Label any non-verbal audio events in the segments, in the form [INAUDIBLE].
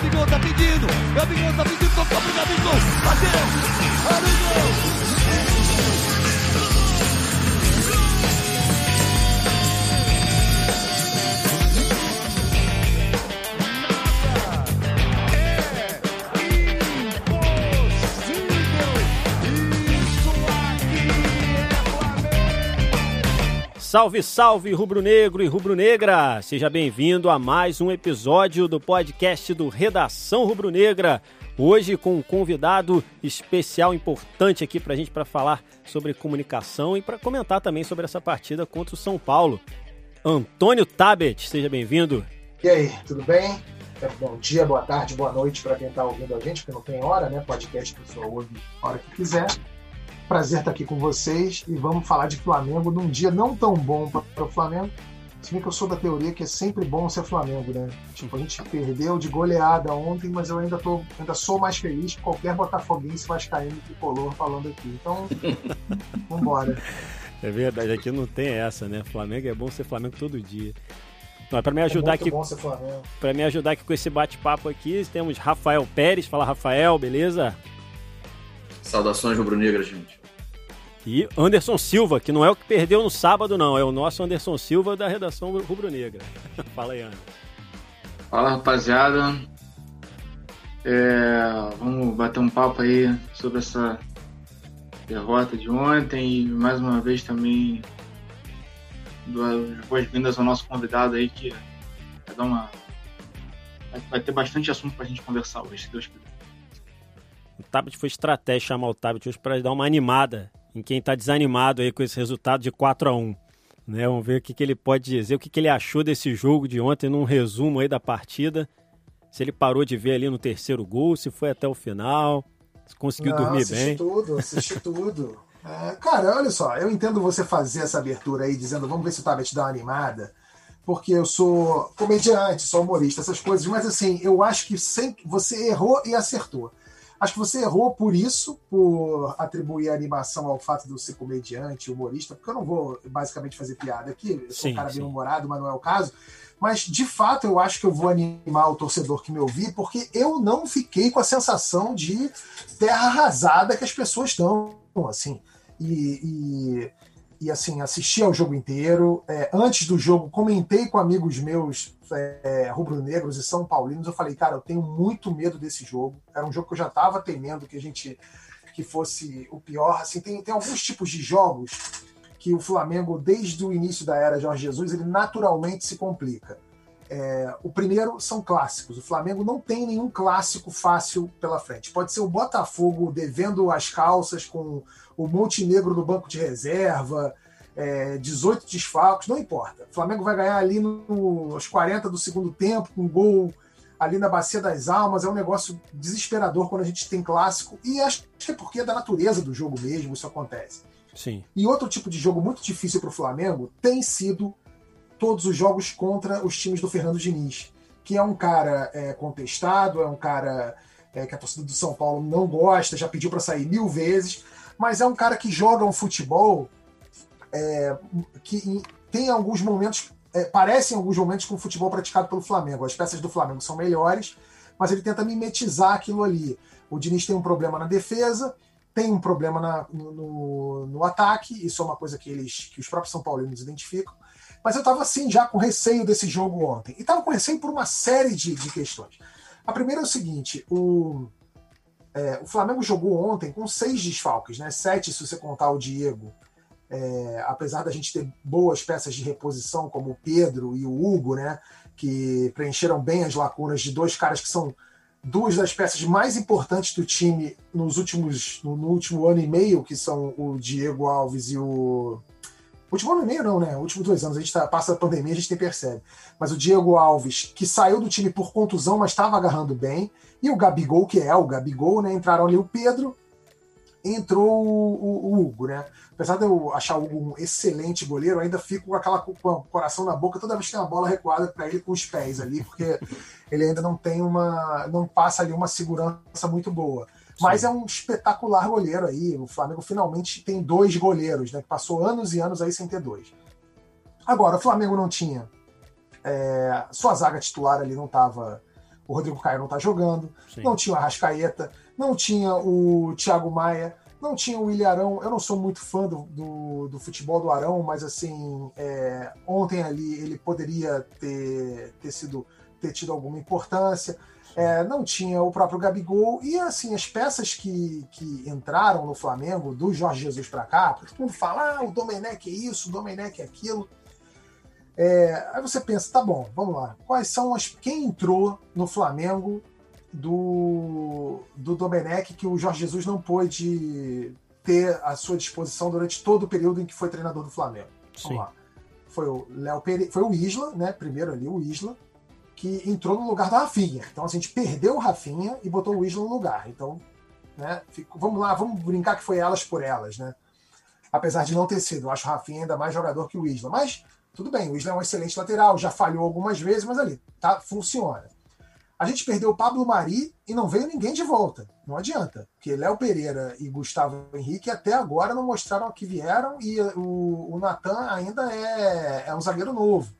Gabigol tá pedindo. Gabigol tá pedindo, tocou pro Gabigol. Bateu. Olha Salve, salve, rubro-negro e rubro-negra! Seja bem-vindo a mais um episódio do podcast do Redação Rubro-Negra. Hoje com um convidado especial importante aqui pra gente para falar sobre comunicação e para comentar também sobre essa partida contra o São Paulo. Antônio Tabet, seja bem-vindo. E aí, tudo bem? É, bom dia, boa tarde, boa noite para quem está ouvindo a gente, porque não tem hora, né? Podcast a pessoa ouve a hora que quiser. Prazer estar aqui com vocês e vamos falar de Flamengo num dia não tão bom para o Flamengo. Se bem que eu sou da teoria que é sempre bom ser Flamengo, né? Tipo, a gente perdeu de goleada ontem, mas eu ainda, tô, ainda sou mais feliz que qualquer botafoguense vascaíno tricolor falando aqui. Então, [LAUGHS] vambora. É verdade, aqui não tem essa, né? Flamengo é bom ser Flamengo todo dia. Não, para me ajudar é aqui, para me ajudar aqui com esse bate-papo aqui, temos Rafael Pérez. Fala, Rafael, beleza? Saudações rubro-negras, gente. E Anderson Silva, que não é o que perdeu no sábado, não, é o nosso Anderson Silva da redação rubro-negra. [LAUGHS] Fala aí, Anderson. Fala rapaziada, É, vamos bater um papo aí sobre essa derrota de ontem e mais uma vez também boas-vindas ao nosso convidado aí que vai dar uma vai- ter bastante assunto pra gente conversar hoje, se Deus quiser. O Tabet foi estratégia chamar o Tabet hoje para dar uma animada em quem está desanimado aí com esse resultado de 4 a 1 né? Vamos ver o que, que ele pode dizer, o que, que ele achou desse jogo de ontem, num resumo aí da partida. Se ele parou de ver ali no terceiro gol, se foi até o final, se conseguiu Não, dormir assisti bem. tudo, assisti [LAUGHS] tudo. É, cara, olha só, eu entendo você fazer essa abertura aí dizendo vamos ver se o Tabet dá uma animada, porque eu sou comediante, sou humorista, essas coisas, mas assim, eu acho que sem, você errou e acertou. Acho que você errou por isso, por atribuir a animação ao fato de eu ser comediante, humorista, porque eu não vou basicamente fazer piada aqui, eu sou Sim, um cara sim. bem humorado, mas não é o caso. Mas, de fato, eu acho que eu vou animar o torcedor que me ouvir, porque eu não fiquei com a sensação de terra arrasada que as pessoas estão, assim. E, e, e, assim, assisti ao jogo inteiro. É, antes do jogo, comentei com amigos meus é, rubro-negros e são paulinos. Eu falei, cara, eu tenho muito medo desse jogo. Era um jogo que eu já estava temendo que a gente que fosse o pior. Assim, tem, tem alguns tipos de jogos que o Flamengo, desde o início da era Jorge Jesus, ele naturalmente se complica. É, o primeiro são clássicos. O Flamengo não tem nenhum clássico fácil pela frente. Pode ser o Botafogo devendo as calças com o Montenegro no banco de reserva, é, 18 desfalques, não importa. O Flamengo vai ganhar ali no- nos 40 do segundo tempo, com um gol ali na Bacia das Almas. É um negócio desesperador quando a gente tem clássico. E acho que é porque é da natureza do jogo mesmo isso acontece. Sim. E outro tipo de jogo muito difícil para o Flamengo tem sido todos os jogos contra os times do Fernando Diniz, que é um cara é, contestado, é um cara é, que a torcida do São Paulo não gosta, já pediu para sair mil vezes, mas é um cara que joga um futebol é, que em- tem alguns momentos, é, parece em alguns momentos com o futebol praticado pelo Flamengo. As peças do Flamengo são melhores, mas ele tenta mimetizar aquilo ali. O Diniz tem um problema na defesa, tem um problema na- no, no- no ataque, isso é uma coisa que eles que os próprios São Paulinos identificam. Mas eu estava assim já com receio desse jogo ontem. E estava com receio por uma série de, de questões. A primeira é o seguinte: o, é, o Flamengo jogou ontem com seis desfalques, né? Sete se você contar o Diego. É, apesar da gente ter boas peças de reposição, como o Pedro e o Hugo, né? Que preencheram bem as lacunas de dois caras que são duas das peças mais importantes do time nos últimos no, no último ano e meio, que são o Diego Alves e o último ano e meio não, né? Últimos dois anos a gente tá, passa a pandemia, a gente nem percebe. Mas o Diego Alves, que saiu do time por contusão, mas estava agarrando bem, e o Gabigol, que é o Gabigol, né? Entraram ali o Pedro, entrou o, o- o Hugo, né? Apesar de eu achar o Hugo um excelente goleiro, ainda fico com aquela com o coração na boca toda vez que tem uma bola recuada para ele com os pés ali, porque ele ainda não tem uma. não passa ali uma segurança muito boa. Mas Sim. é um espetacular goleiro aí. O Flamengo finalmente tem dois goleiros, né? Que passou anos e anos aí sem ter dois. Agora, o Flamengo não tinha. é, sua zaga titular ali não estava. O Rodrigo Caio não tá jogando, Sim. não tinha o Arrascaeta, não tinha o Thiago Maia, não tinha o William Arão. Eu não sou muito fã do, do, do futebol do Arão, mas assim, é, ontem ali ele poderia ter, ter sido ter tido alguma importância. É, não tinha o próprio Gabigol e assim as peças que, que entraram no Flamengo do Jorge Jesus para cá, porque todo mundo fala, ah, o Domenech é isso, o Domenech é aquilo. É, aí você pensa, tá bom, vamos lá. Quais são as. Quem entrou no Flamengo do, do Domenech que o Jorge Jesus não pôde ter à sua disposição durante todo o período em que foi treinador do Flamengo? Vamos Sim. lá. Foi o Léo Pereira, foi o Isla, né? Primeiro ali, o Isla, que entrou no lugar do Rafinha. Então assim, a gente perdeu o Rafinha e botou o Isla no lugar. Então, né? fico- vamos lá, vamos brincar que foi elas por elas, né? Apesar de não ter sido, eu acho o Rafinha ainda mais jogador que o Isla. Mas tudo bem, o Isla é um excelente lateral, já falhou algumas vezes, mas ali, tá? Funciona. A gente perdeu o Pablo Mari e não veio ninguém de volta. Não adianta. Porque Léo Pereira e Gustavo Henrique até agora não mostraram que vieram e o, o Natan ainda é, é um zagueiro novo.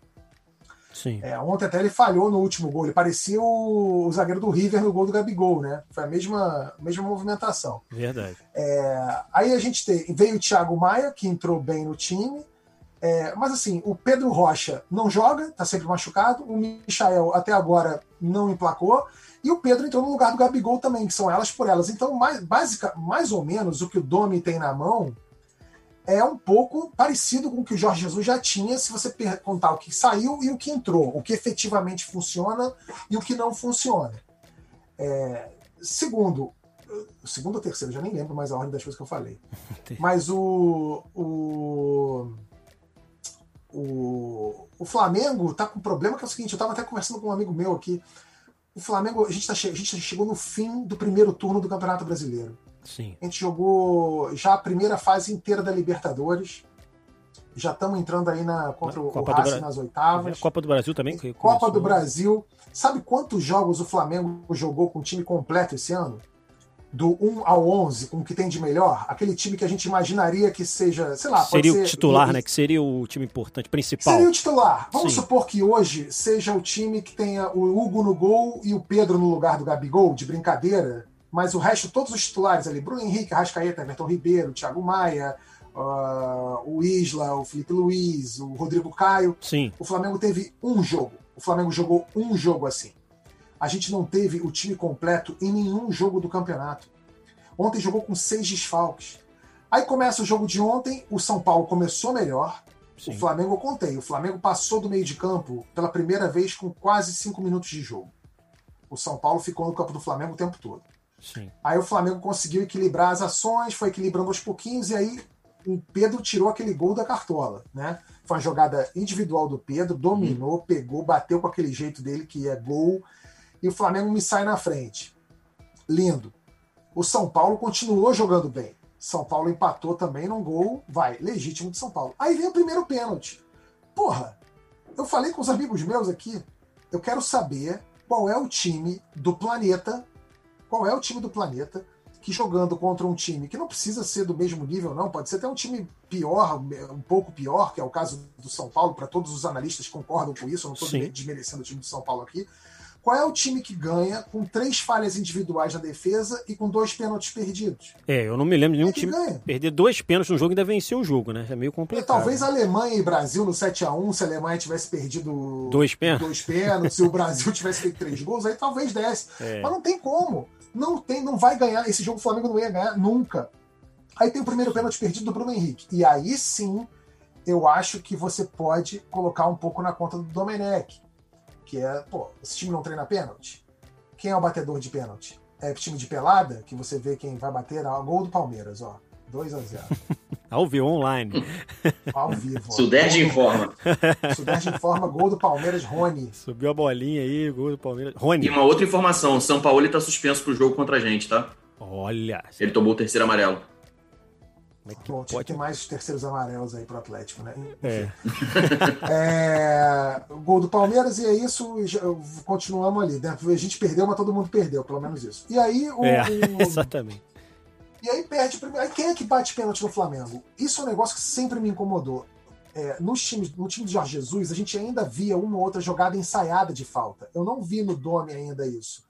Sim. É, ontem até ele falhou no último gol. Ele parecia o, o zagueiro do River no gol do Gabigol, né? Foi a mesma, mesma movimentação. Verdade. Aí a gente tem, veio o Thiago Maia, que entrou bem no time. É, mas assim, o Pedro Rocha não joga, tá sempre machucado. O Michael até agora não emplacou. E o Pedro entrou no lugar do Gabigol também, que são elas por elas. Então, mais, básica, mais ou menos, o que o Domi tem na mão é um pouco parecido com o que o Jorge Jesus já tinha, se você contar o que saiu e o que entrou, o que efetivamente funciona e o que não funciona. É, segundo, segundo ou terceiro, já nem lembro mais a ordem das coisas que eu falei. Mas o, o, o, o Flamengo tá com um problema que é o seguinte, eu tava até conversando com um amigo meu aqui. O Flamengo, a gente, tá, a gente chegou no fim do primeiro turno do Campeonato Brasileiro. Sim. A gente jogou já a primeira fase inteira da Libertadores. Já estamos entrando aí na, contra o, Copa o Racing Bra- nas oitavas. Copa do Brasil também. Copa começou. do Brasil. Sabe quantos jogos o Flamengo jogou com o time completo esse ano? Do 1 ao 11, com o que tem de melhor? Aquele time que a gente imaginaria que seja, sei lá, Seria ser- o titular, né? Que seria o time importante, principal. Seria o titular. Vamos Sim. supor que hoje seja o time que tenha o Hugo no gol e o Pedro no lugar do Gabigol, de brincadeira. Mas o resto, todos os titulares ali, Bruno Henrique, Arrascaeta, Everton Ribeiro, Thiago Maia, ah, o Isla, o Felipe Luiz, o Rodrigo Caio. Sim. O Flamengo teve um jogo. O Flamengo jogou um jogo assim. A gente não teve o time completo em nenhum jogo do campeonato. Ontem jogou com seis desfalques. Aí começa o jogo de ontem, o São Paulo começou melhor. Sim. O Flamengo, eu contei, o Flamengo passou do meio de campo pela primeira vez com quase cinco minutos de jogo. O São Paulo ficou no campo do Flamengo o tempo todo. Sim. Aí o Flamengo conseguiu equilibrar as ações, foi equilibrando aos pouquinhos, e aí o Pedro tirou aquele gol da cartola, né? Foi uma jogada individual do Pedro, dominou, pegou, bateu com aquele jeito dele que é gol, e o Flamengo me sai na frente. Lindo. O São Paulo continuou jogando bem. São Paulo empatou também num gol, vai, legítimo de São Paulo. Aí vem o primeiro pênalti. Porra, eu falei com os amigos meus aqui, eu quero saber qual é o time do planeta, qual é o time do planeta que jogando contra um time que não precisa ser do mesmo nível, não, pode ser até um time pior, um pouco pior, que é o caso do São Paulo, para todos os analistas concordam com isso, eu não estou desmerecendo o time do São Paulo aqui. Qual é o time que ganha com três falhas individuais na defesa e com dois pênaltis perdidos? É, eu não me lembro de nenhum Quem time ganha? perder dois pênaltis no jogo e ainda vencer o jogo, né? É meio E complicado. talvez a Alemanha e Brasil no 7x1, se a Alemanha tivesse perdido Dois pênaltis? dois pênaltis, se o Brasil [LAUGHS] tivesse feito três gols, aí talvez desse. É. Mas não tem como. Não tem, não vai ganhar. Esse jogo o Flamengo não ia ganhar nunca. Aí tem o primeiro pênalti perdido do Bruno Henrique. E aí sim, eu acho que você pode colocar um pouco na conta do Domenech. Que é, pô, esse time não treina pênalti? Quem é o batedor de pênalti? É time de pelada, que você vê quem vai bater? Ah, gol do Palmeiras, ó. 2 a 0 [LAUGHS] Ao vivo, online. Ao vivo. Sudeste informa. [LAUGHS] Sudeste informa, gol do Palmeiras, Rony. Subiu a bolinha aí, gol do Palmeiras. E Rony. uma outra informação: o São Paulo está suspenso pro jogo contra a gente, tá? Olha. Ele tomou o terceiro amarelo. Como é que Bom, tinha que pode? ter mais terceiros amarelos aí pro Atlético, né? É. [LAUGHS] É, gol do Palmeiras e é isso, já- continuamos ali. né? A gente perdeu, mas todo mundo perdeu, pelo menos isso. E aí, o, É, o- exatamente. E aí perde. o primeiro- Aí quem é que bate pênalti no Flamengo? Isso é um negócio que sempre me incomodou. é, nos times, no time de Jorge Jesus, a gente ainda via uma ou outra jogada ensaiada de falta. Eu não vi no Dome ainda isso.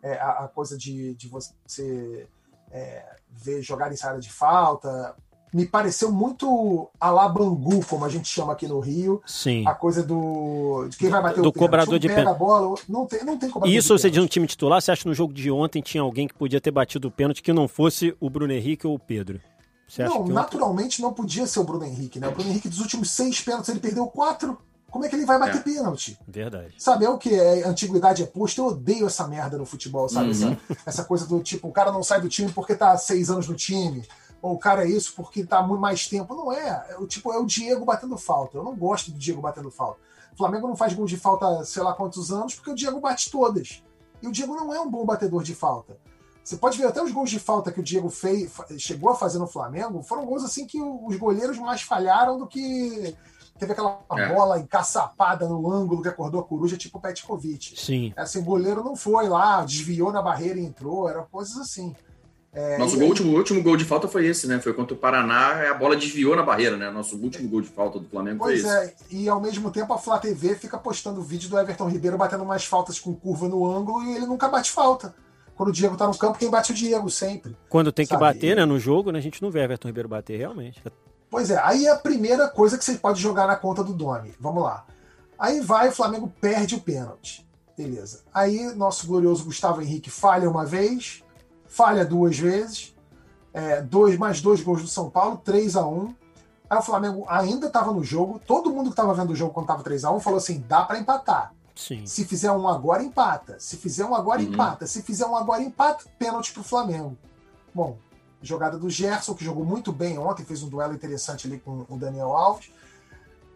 É, a, a, coisa de, de você é, ver jogada ensaiada de falta. Me pareceu muito alabangu, como a gente chama aqui no Rio. Sim. A coisa do. de quem vai bater do o cobrador um de pênalti. pênalti. a bola, não tem, não tem cobrador Isso de você diz pênalti. um time titular, você acha que no jogo de ontem tinha alguém que podia ter batido o pênalti que não fosse o Bruno Henrique ou o Pedro? Você acha Não, que ontem- naturalmente não podia ser o Bruno Henrique, né? O Bruno Henrique, dos últimos seis pênaltis, ele perdeu quatro. Como é que ele vai bater É. pênalti? Verdade. Sabe, é o que? É, antiguidade é posto. Eu odeio essa merda no futebol, sabe? Uhum. Essa, essa coisa do tipo, o cara não sai do time porque tá seis anos no time. Ou o cara é isso porque tá há muito mais tempo. Não é. é o tipo, é o Diego batendo falta. Eu não gosto do Diego batendo falta. O Flamengo não faz gol de falta sei lá quantos anos porque o Diego bate todas. E o Diego não é um bom batedor de falta. Você pode ver até os gols de falta que o Diego fez, chegou a fazer no Flamengo, foram gols assim que os goleiros mais falharam do que teve aquela É. bola encaçapada no ângulo que acordou a coruja, tipo o Petkovic. Sim. Assim, o goleiro não foi lá, desviou na barreira e entrou, eram coisas assim. É, Nosso e gol, aí- último, último gol de falta foi esse, né? Foi contra o Paraná, a bola desviou na barreira, né? Nosso último gol de falta do Flamengo Pois foi esse. é, e ao mesmo tempo a Flá TV fica postando vídeo do Everton Ribeiro batendo umas faltas com curva no ângulo e ele nunca bate falta. Quando o Diego tá no campo, quem bate é o Diego, sempre. Quando tem que Sabe, bater, e- né, no jogo, né, a gente não vê Everton Ribeiro bater, realmente. Pois é, aí é a primeira coisa que você pode jogar na conta do Domi. Vamos lá. Aí vai, o Flamengo perde o pênalti. Beleza. Aí nosso glorioso Gustavo Henrique falha uma vez, falha duas vezes, é, dois, mais dois gols do São Paulo, 3 a 1 Aí o Flamengo ainda estava no jogo, todo mundo que estava vendo o jogo quando estava 3 a 1 falou assim: dá para empatar. Sim. Se fizer um agora, empata. Se fizer um agora, Uhum. empata. Se fizer um agora, empata. Pênalti pro Flamengo. Bom, jogada do Gerson, que jogou muito bem ontem, fez um duelo interessante ali com o Daniel Alves.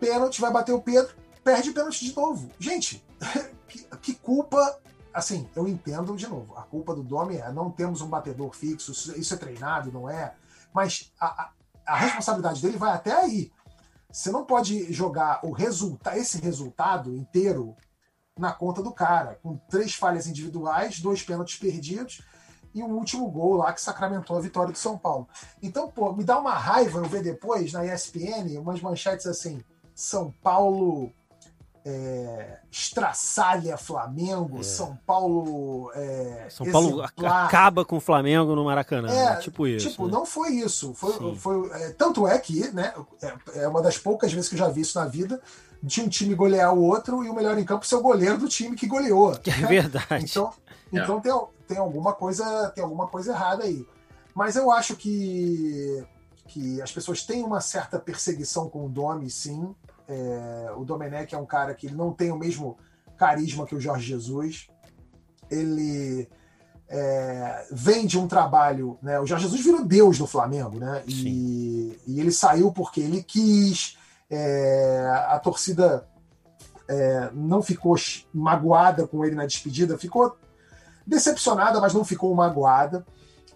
Pênalti, vai bater o Pedro, perde o pênalti de novo. Gente, [LAUGHS] que, que culpa. Assim, eu entendo de novo. A culpa do Domi é não temos um batedor fixo, isso, é treinado, não é? Mas a, a, a responsabilidade dele vai até aí. Você não pode jogar o resulta esse resultado inteiro na conta do cara, com três falhas individuais, dois pênaltis perdidos e um último gol lá que sacramentou a vitória do São Paulo. Então, pô, me dá uma raiva eu ver depois na ESPN umas manchetes assim: São Paulo é, estraçalha Flamengo, É. São Paulo. É, São Paulo exemplar. acaba com o Flamengo no Maracanã. É, né? tipo isso. Tipo, né? não foi isso. Foi, foi, é, tanto é que, né? É, é uma das poucas vezes que eu já vi isso na vida. De um time golear o outro e o melhor em campo ser o goleiro do time que goleou. [LAUGHS] É verdade. Então, então tem, tem, alguma coisa, tem alguma coisa errada aí. Mas eu acho que, que as pessoas têm uma certa perseguição com o Domi, sim. É, o Domenech é um cara que não tem o mesmo carisma que o Jorge Jesus. Ele é, vem de um trabalho. Né? O Jorge Jesus virou Deus no Flamengo, né? E, e ele saiu porque ele quis. É, a torcida é, não ficou magoada com ele na despedida, ficou decepcionada, mas não ficou magoada.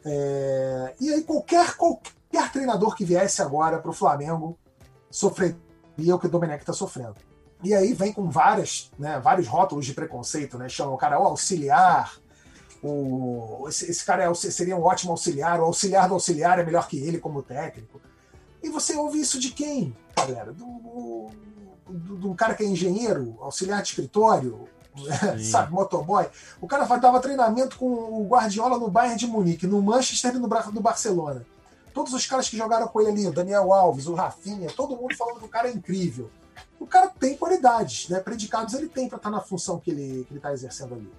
É, e aí qualquer, qualquer treinador que viesse agora para o Flamengo sofreria o que o Domenech está sofrendo. E aí vem com várias, né, vários rótulos de preconceito, né? Chamam o cara o auxiliar, o, esse, esse cara é, seria um ótimo auxiliar, o auxiliar do auxiliar é melhor que ele como técnico. E você ouve isso de quem, galera? Do, do, do cara que é engenheiro, auxiliar de escritório, [LAUGHS] sabe, motoboy. O cara dava treinamento com o Guardiola no Bayern de Munique, no Manchester e no, no Barcelona. Todos os caras que jogaram com ele ali, o Daniel Alves, o Rafinha, todo mundo falando que o cara é incrível. O cara tem qualidades, né? Predicados ele tem para estar na função que ele está exercendo ali.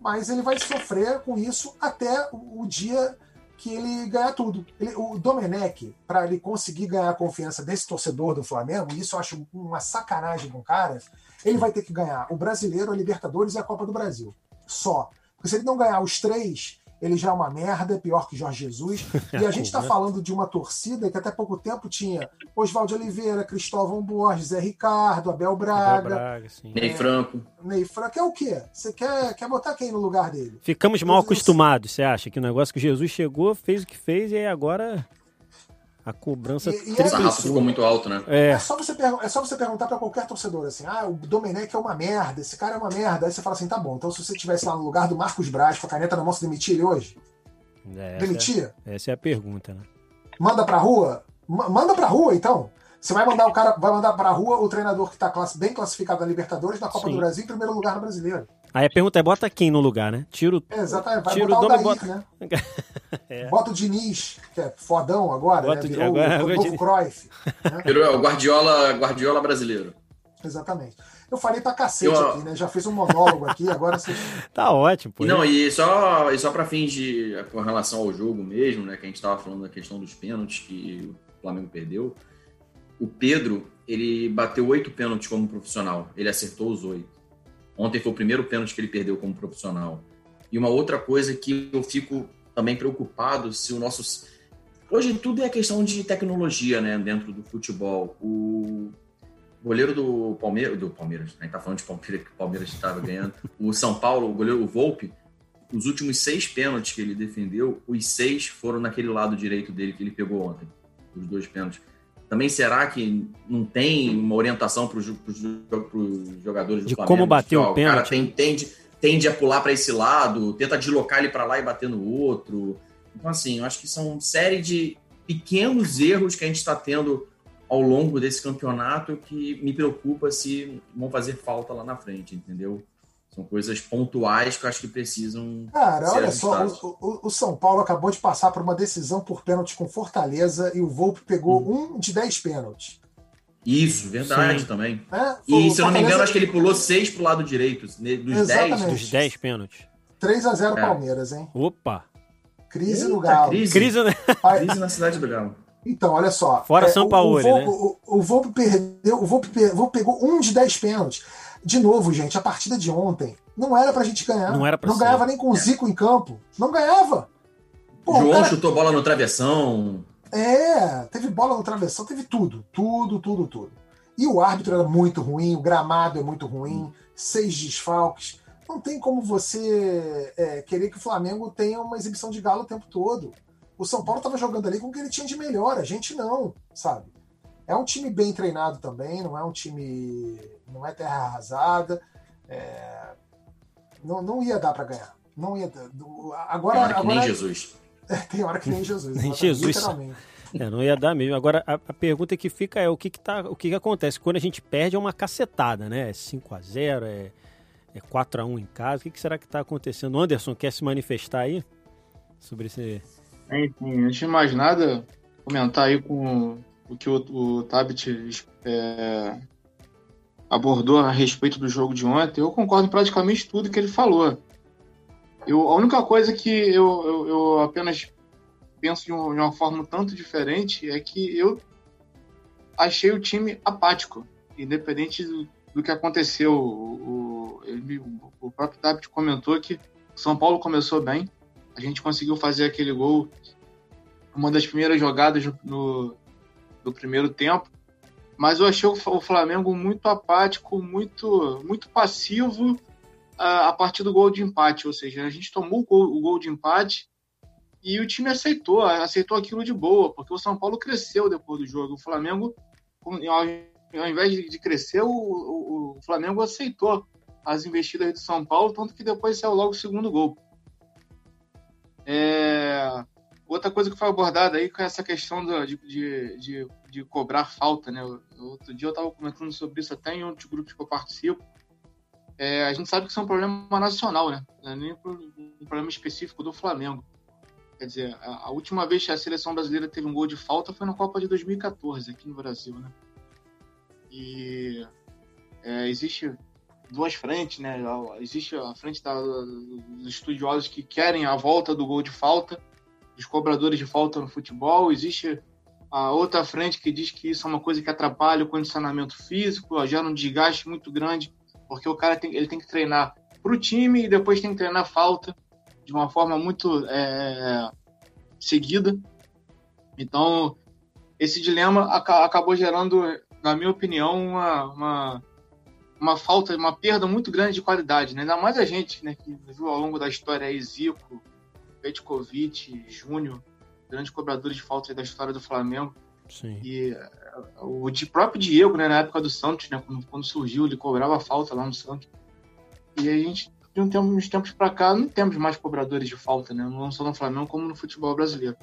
Mas ele vai sofrer com isso até o, o dia que ele ganhar tudo. Ele, o Domenech, para ele conseguir ganhar a confiança desse torcedor do Flamengo, e isso eu acho uma sacanagem com o cara, ele vai ter que ganhar o Brasileiro, a Libertadores e a Copa do Brasil. Só. Porque se ele não ganhar os três, ele já é uma merda, pior que Jorge Jesus. [LAUGHS] E a gente está falando de uma torcida que até pouco tempo tinha Oswaldo Oliveira, Cristóvão Borges, Zé Ricardo, Abel Braga, Abel Braga sim. Ney Franco. Ney Franco. É o quê? Você quer, quer botar quem no lugar dele? Ficamos mal acostumados, você acha? Que o negócio que Jesus chegou, fez o que fez e agora a cobrança E- e é sarrafo isso. ficou muito alto, né? É, É só você, é só você perguntar para qualquer torcedor assim: ah, o Domenech é uma merda, esse cara é uma merda. Aí você fala assim: tá bom, então se você estivesse lá no lugar do Marcos Braz com a caneta na mão, você demitia ele hoje? essa, Demitia? essa é a pergunta, né? Manda pra rua? Ma- manda pra rua, então. Você vai mandar o cara, vai mandar para a rua o treinador que está bem classificado na Libertadores, na Copa Sim. do Brasil, em primeiro lugar no Brasileiro. Aí a pergunta é: bota quem no lugar, né? Tiro. É, exatamente, vai tiro botar o Dair, bota... né? [LAUGHS] é. Bota o Diniz, que é fodão agora, bota né? Virou agora, o, o novo Cruyff. Né? Virou o Guardiola, Guardiola brasileiro. Exatamente. Eu falei pra cacete eu... aqui, né? Já fiz um monólogo aqui, agora você. [LAUGHS] tá ótimo, pô. Não, e só, e só pra fins de. com relação ao jogo mesmo, né? Que a gente tava falando da questão dos pênaltis que o Flamengo perdeu. O Pedro, ele bateu oito pênaltis como profissional. Ele acertou os oito. Ontem foi o primeiro pênalti que ele perdeu como profissional. E uma outra coisa que eu fico também preocupado se o nosso. Hoje tudo é questão de tecnologia, né? Dentro do futebol. O goleiro do Palmeiras, do Palmeiras, gente tá falando de Palmeiras, [LAUGHS] que o Palmeiras estava ganhando. O São Paulo, o goleiro Volpe, os últimos seis pênaltis que ele defendeu, os seis foram naquele lado direito dele que ele pegou ontem. Os dois pênaltis. Também será que não tem uma orientação para os jogadores do de Flamengo? como bater o pênalti? O cara tem, tende, tende a pular para esse lado, tenta deslocar ele para lá e bater no outro. Então, assim, eu acho que são série de pequenos erros que a gente está tendo ao longo desse campeonato que me preocupa se vão fazer falta lá na frente, entendeu? São coisas pontuais que eu acho que precisam. Cara, olha só, o, o, o, São Paulo acabou de passar por uma decisão por pênalti com Fortaleza e o Volpe pegou hum. um de 10 pênaltis. Isso, verdade Sim. também. É, e se eu não me engano, acho que ele pulou seis pro lado direito, dos Exatamente. 10. Dos 10 pênaltis. 3 a 0 é. Palmeiras, hein? Opa! Crise Eita, no Galo. Crise, crise, né? crise na cidade do Galo. Então, olha só. Fora é, São Paulo, o, Volpe, né? O, o Volpe perdeu, o Volpe, Volpe pegou um de 10 pênaltis. De novo, gente, a partida de ontem não era pra gente ganhar. Não era pra Não ser. ganhava nem com o Zico em campo. Não ganhava. Pô, João cara... chutou bola no travessão. É, teve bola no travessão, teve tudo. Tudo, tudo, tudo. E o árbitro era muito ruim, o gramado é muito ruim, seis desfalques. Não tem como você é, querer que o Flamengo tenha uma exibição de galo o tempo todo. O São Paulo estava jogando ali com o que ele tinha de melhor, a gente não, sabe? É um time bem treinado também, não é um time. Não é terra arrasada. É, não, não ia dar para ganhar. Não ia dar. Agora, tem hora que agora, nem Jesus. É, [LAUGHS] tem hora que nem Jesus. nem Jesus. Literalmente. É, não ia dar mesmo. Agora, a, a, pergunta que fica é o que, que, tá, o que, que acontece? Quando a gente perde é uma cacetada, né? É 5x0, é, é 4x1 em casa. O que, que será que está acontecendo? O Anderson quer se manifestar aí sobre esse. Enfim, antes de mais nada, comentar aí com o que o, o Tabit é, abordou a respeito do jogo de ontem, eu concordo em praticamente tudo que ele falou. Eu, a única coisa que eu, eu, eu apenas penso de, um, de, uma forma tanto diferente é que eu achei o time apático, independente do, do que aconteceu. O, o, o próprio Tabit comentou que São Paulo começou bem, a gente conseguiu fazer aquele gol, uma das primeiras jogadas no, no primeiro tempo, mas eu achei o Flamengo muito apático, muito, muito passivo a, a partir do gol de empate. Ou seja, a gente tomou o gol, o gol de empate e o time aceitou, aceitou aquilo de boa, porque o São Paulo cresceu depois do jogo. O Flamengo, ao invés de crescer, o, o, o Flamengo aceitou as investidas do São Paulo, tanto que depois saiu logo o segundo gol. É... Outra coisa que foi abordada aí com essa questão do, de, de, de, de, cobrar falta, né? Outro dia eu estava comentando sobre isso até em outros grupos que eu participo. É, a gente sabe que isso é um problema nacional, né? Não é nem um problema específico do Flamengo. Quer dizer, a, última vez que a seleção brasileira teve um gol de falta foi na Copa de 2014, aqui no Brasil, né? E é, existe duas frentes, né? Existe a frente da, dos estudiosos que querem a volta do gol de falta dos cobradores de falta no futebol, existe a outra frente que diz que isso é uma coisa que atrapalha o condicionamento físico, gera um desgaste muito grande, porque o cara tem, ele tem que treinar para o time e depois tem que treinar falta de uma forma muito é, seguida. Então, esse dilema acabou gerando, na minha opinião, uma, uma, uma falta, uma perda muito grande de qualidade. Né? Ainda mais a gente, né, que viu ao longo da história aí Zico, Petkovic, Júnior, grandes cobradores de falta da história do Flamengo. Sim. E eh, o de próprio Diego, né, na época do Santos, né, quando, quando surgiu, ele cobrava falta lá no Santos. E a gente, de um tempo, uns tempos para cá, não temos mais cobradores de falta, né, não só no Flamengo como no futebol brasileiro.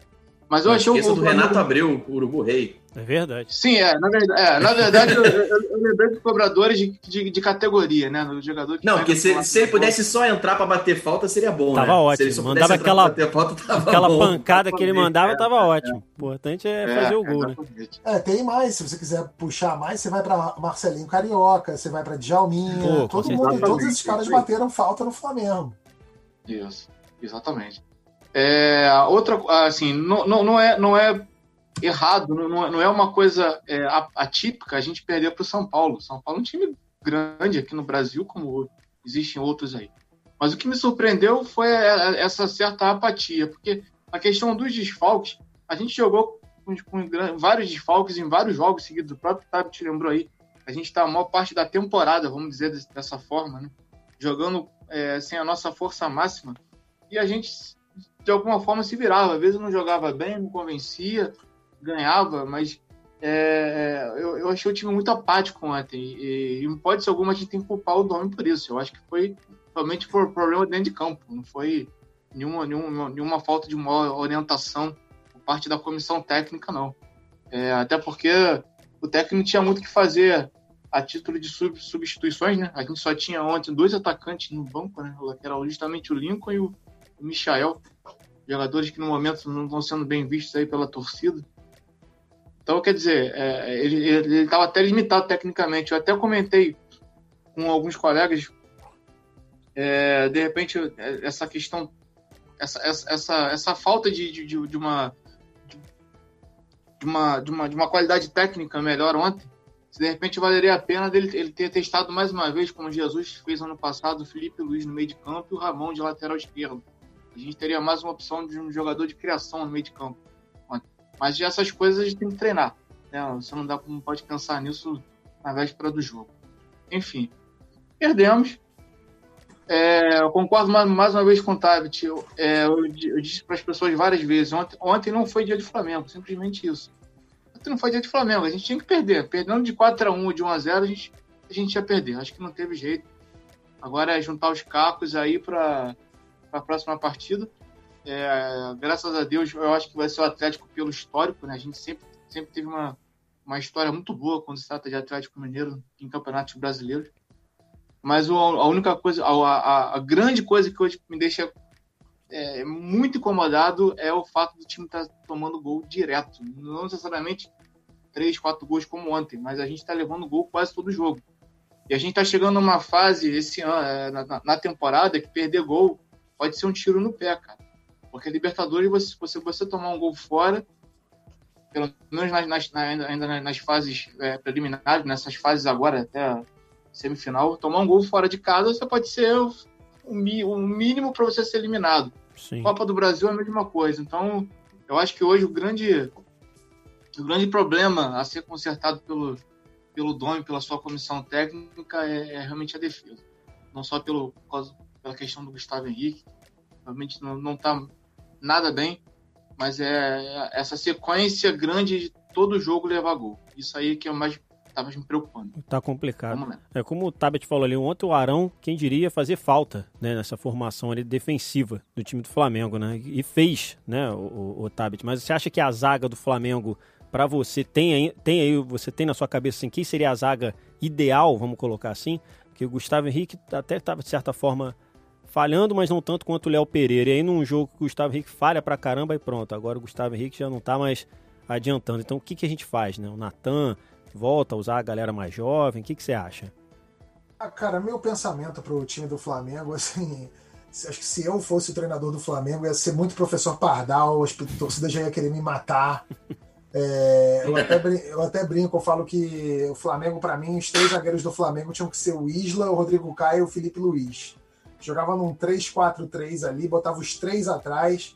Mas eu achei o, o do Renato Abreu, o Urubu Rei. É verdade. Sim, é. Na verdade, é, na verdade eu, eu, eu, lembrei dos cobradores de, de, de categoria, né? No jogador Não, porque se, se ele pudesse só entrar para bater falta, seria bom. Tava né? ótimo. mandava aquela, falta, aquela bom. pancada que ele mandava, é, tava é, ótimo. O importante é, é fazer o gol, né? É, tem mais. Se você quiser puxar mais, você vai para Marcelinho Carioca, você vai para Djalminha. Pô, todo mundo, todos esses caras bateram falta no Flamengo. Isso, exatamente. É, outra, assim, não, não, não, é, não é errado, não, não é uma coisa é, atípica a gente perder para o São Paulo. São Paulo é um time grande aqui no Brasil, como existem outros aí. Mas o que me surpreendeu foi essa certa apatia, porque a questão dos desfalques, a gente jogou com, com vários desfalques em vários jogos seguidos. O próprio Tab te lembrou aí. A gente está a maior parte da temporada, vamos dizer dessa forma, né? jogando é, sem a nossa força máxima. E a gente, de alguma forma, se virava. Às vezes não jogava bem, não convencia, ganhava, mas é, eu, eu, achei o time muito apático ontem. E, e pode ser alguma a gente tem que culpar o nome por isso. Eu acho que foi realmente por problema dentro de campo. Não foi nenhuma, nenhuma, nenhuma falta de uma orientação por parte da comissão técnica, não. É, até porque o técnico tinha muito que fazer a título de sub, substituições, né? A gente só tinha ontem dois atacantes no banco, né? Que era justamente o Lincoln e o, o Michael. Jogadores que no momento não estão sendo bem vistos aí pela torcida. Então, quer dizer, é, ele estava até limitado tecnicamente. Eu até comentei com alguns colegas, é, de repente, essa questão, essa, essa, essa falta de, de, de, uma, de, uma, de, uma, de uma qualidade técnica melhor ontem, se de repente valeria a pena dele ele ter testado mais uma vez, como Jesus fez ano passado, o Felipe Luiz no meio de campo e o Ramon de lateral esquerdo. A gente teria mais uma opção de um jogador de criação no meio de campo. Mas essas coisas a gente tem que treinar. Né? Você não, dá, não pode pensar nisso na véspera do jogo. Enfim, perdemos. É, eu concordo mais, mais, uma vez com o Tabit. Eu, é, eu, eu disse para as pessoas várias vezes: ontem, ontem não foi dia de Flamengo, simplesmente isso. Ontem não foi dia de Flamengo, a gente tinha que perder. Perdendo de 4 a 1 de 1 a 0 a gente, a gente ia perder. Acho que não teve jeito. Agora é juntar os cacos aí para a próxima partida. É, graças a Deus, eu acho que vai ser o Atlético pelo histórico, né? A gente sempre, sempre teve uma, uma história muito boa quando se trata de Atlético Mineiro em campeonatos brasileiros. Mas o, a única coisa, a, a, a, grande coisa que hoje me deixa é, muito incomodado é o fato do time estar tá tomando gol direto. Não necessariamente três, quatro gols como ontem, mas a gente está levando gol quase todo jogo. E a gente está chegando numa fase esse ano, é, na, na temporada que perder gol pode ser um tiro no pé, cara. Porque Libertadores, você, você, você tomar um gol fora, pelo menos nas, nas, ainda nas fases é, preliminares, nessas fases agora até a semifinal, tomar um gol fora de casa, você pode ser o, o mínimo para você ser eliminado. Sim. Copa do Brasil é a mesma coisa. Então, eu acho que hoje o grande, o grande problema a ser consertado pelo, pelo Dom pela sua comissão técnica é, é realmente a defesa. Não só pelo, pela questão do Gustavo Henrique, realmente não está nada bem, mas é essa sequência grande de todo jogo levar gol. Isso aí que é o mais tá mais me preocupando. Tá complicado. É como o Tabet falou ali ontem, o Arão, quem diria fazer falta, né, nessa formação ali defensiva do time do Flamengo, né? E fez, né, o, o, o Tabet. Mas você acha que a zaga do Flamengo para você tem aí, tem aí, você tem na sua cabeça assim, quem seria a zaga ideal, vamos colocar assim? Porque o Gustavo Henrique até estava de certa forma falhando, mas não tanto quanto o Léo Pereira. E aí num jogo que o Gustavo Henrique falha pra caramba e pronto. Agora o Gustavo Henrique já não tá mais adiantando. Então o que, que a gente faz, né? O Natan volta a usar a galera mais jovem. O que, que você acha? Ah, cara, meu pensamento pro time do Flamengo, [LAUGHS] assim. Acho que se eu fosse o treinador do Flamengo, ia ser muito professor Pardal, as torcidas já ia querer me matar. É, eu, até brinco, eu, até brinco, eu falo que o Flamengo, para mim, os três zagueiros do Flamengo tinham que ser o Isla, o Rodrigo Caio e o Felipe Luiz jogava num 3-4-3 ali, botava os três atrás,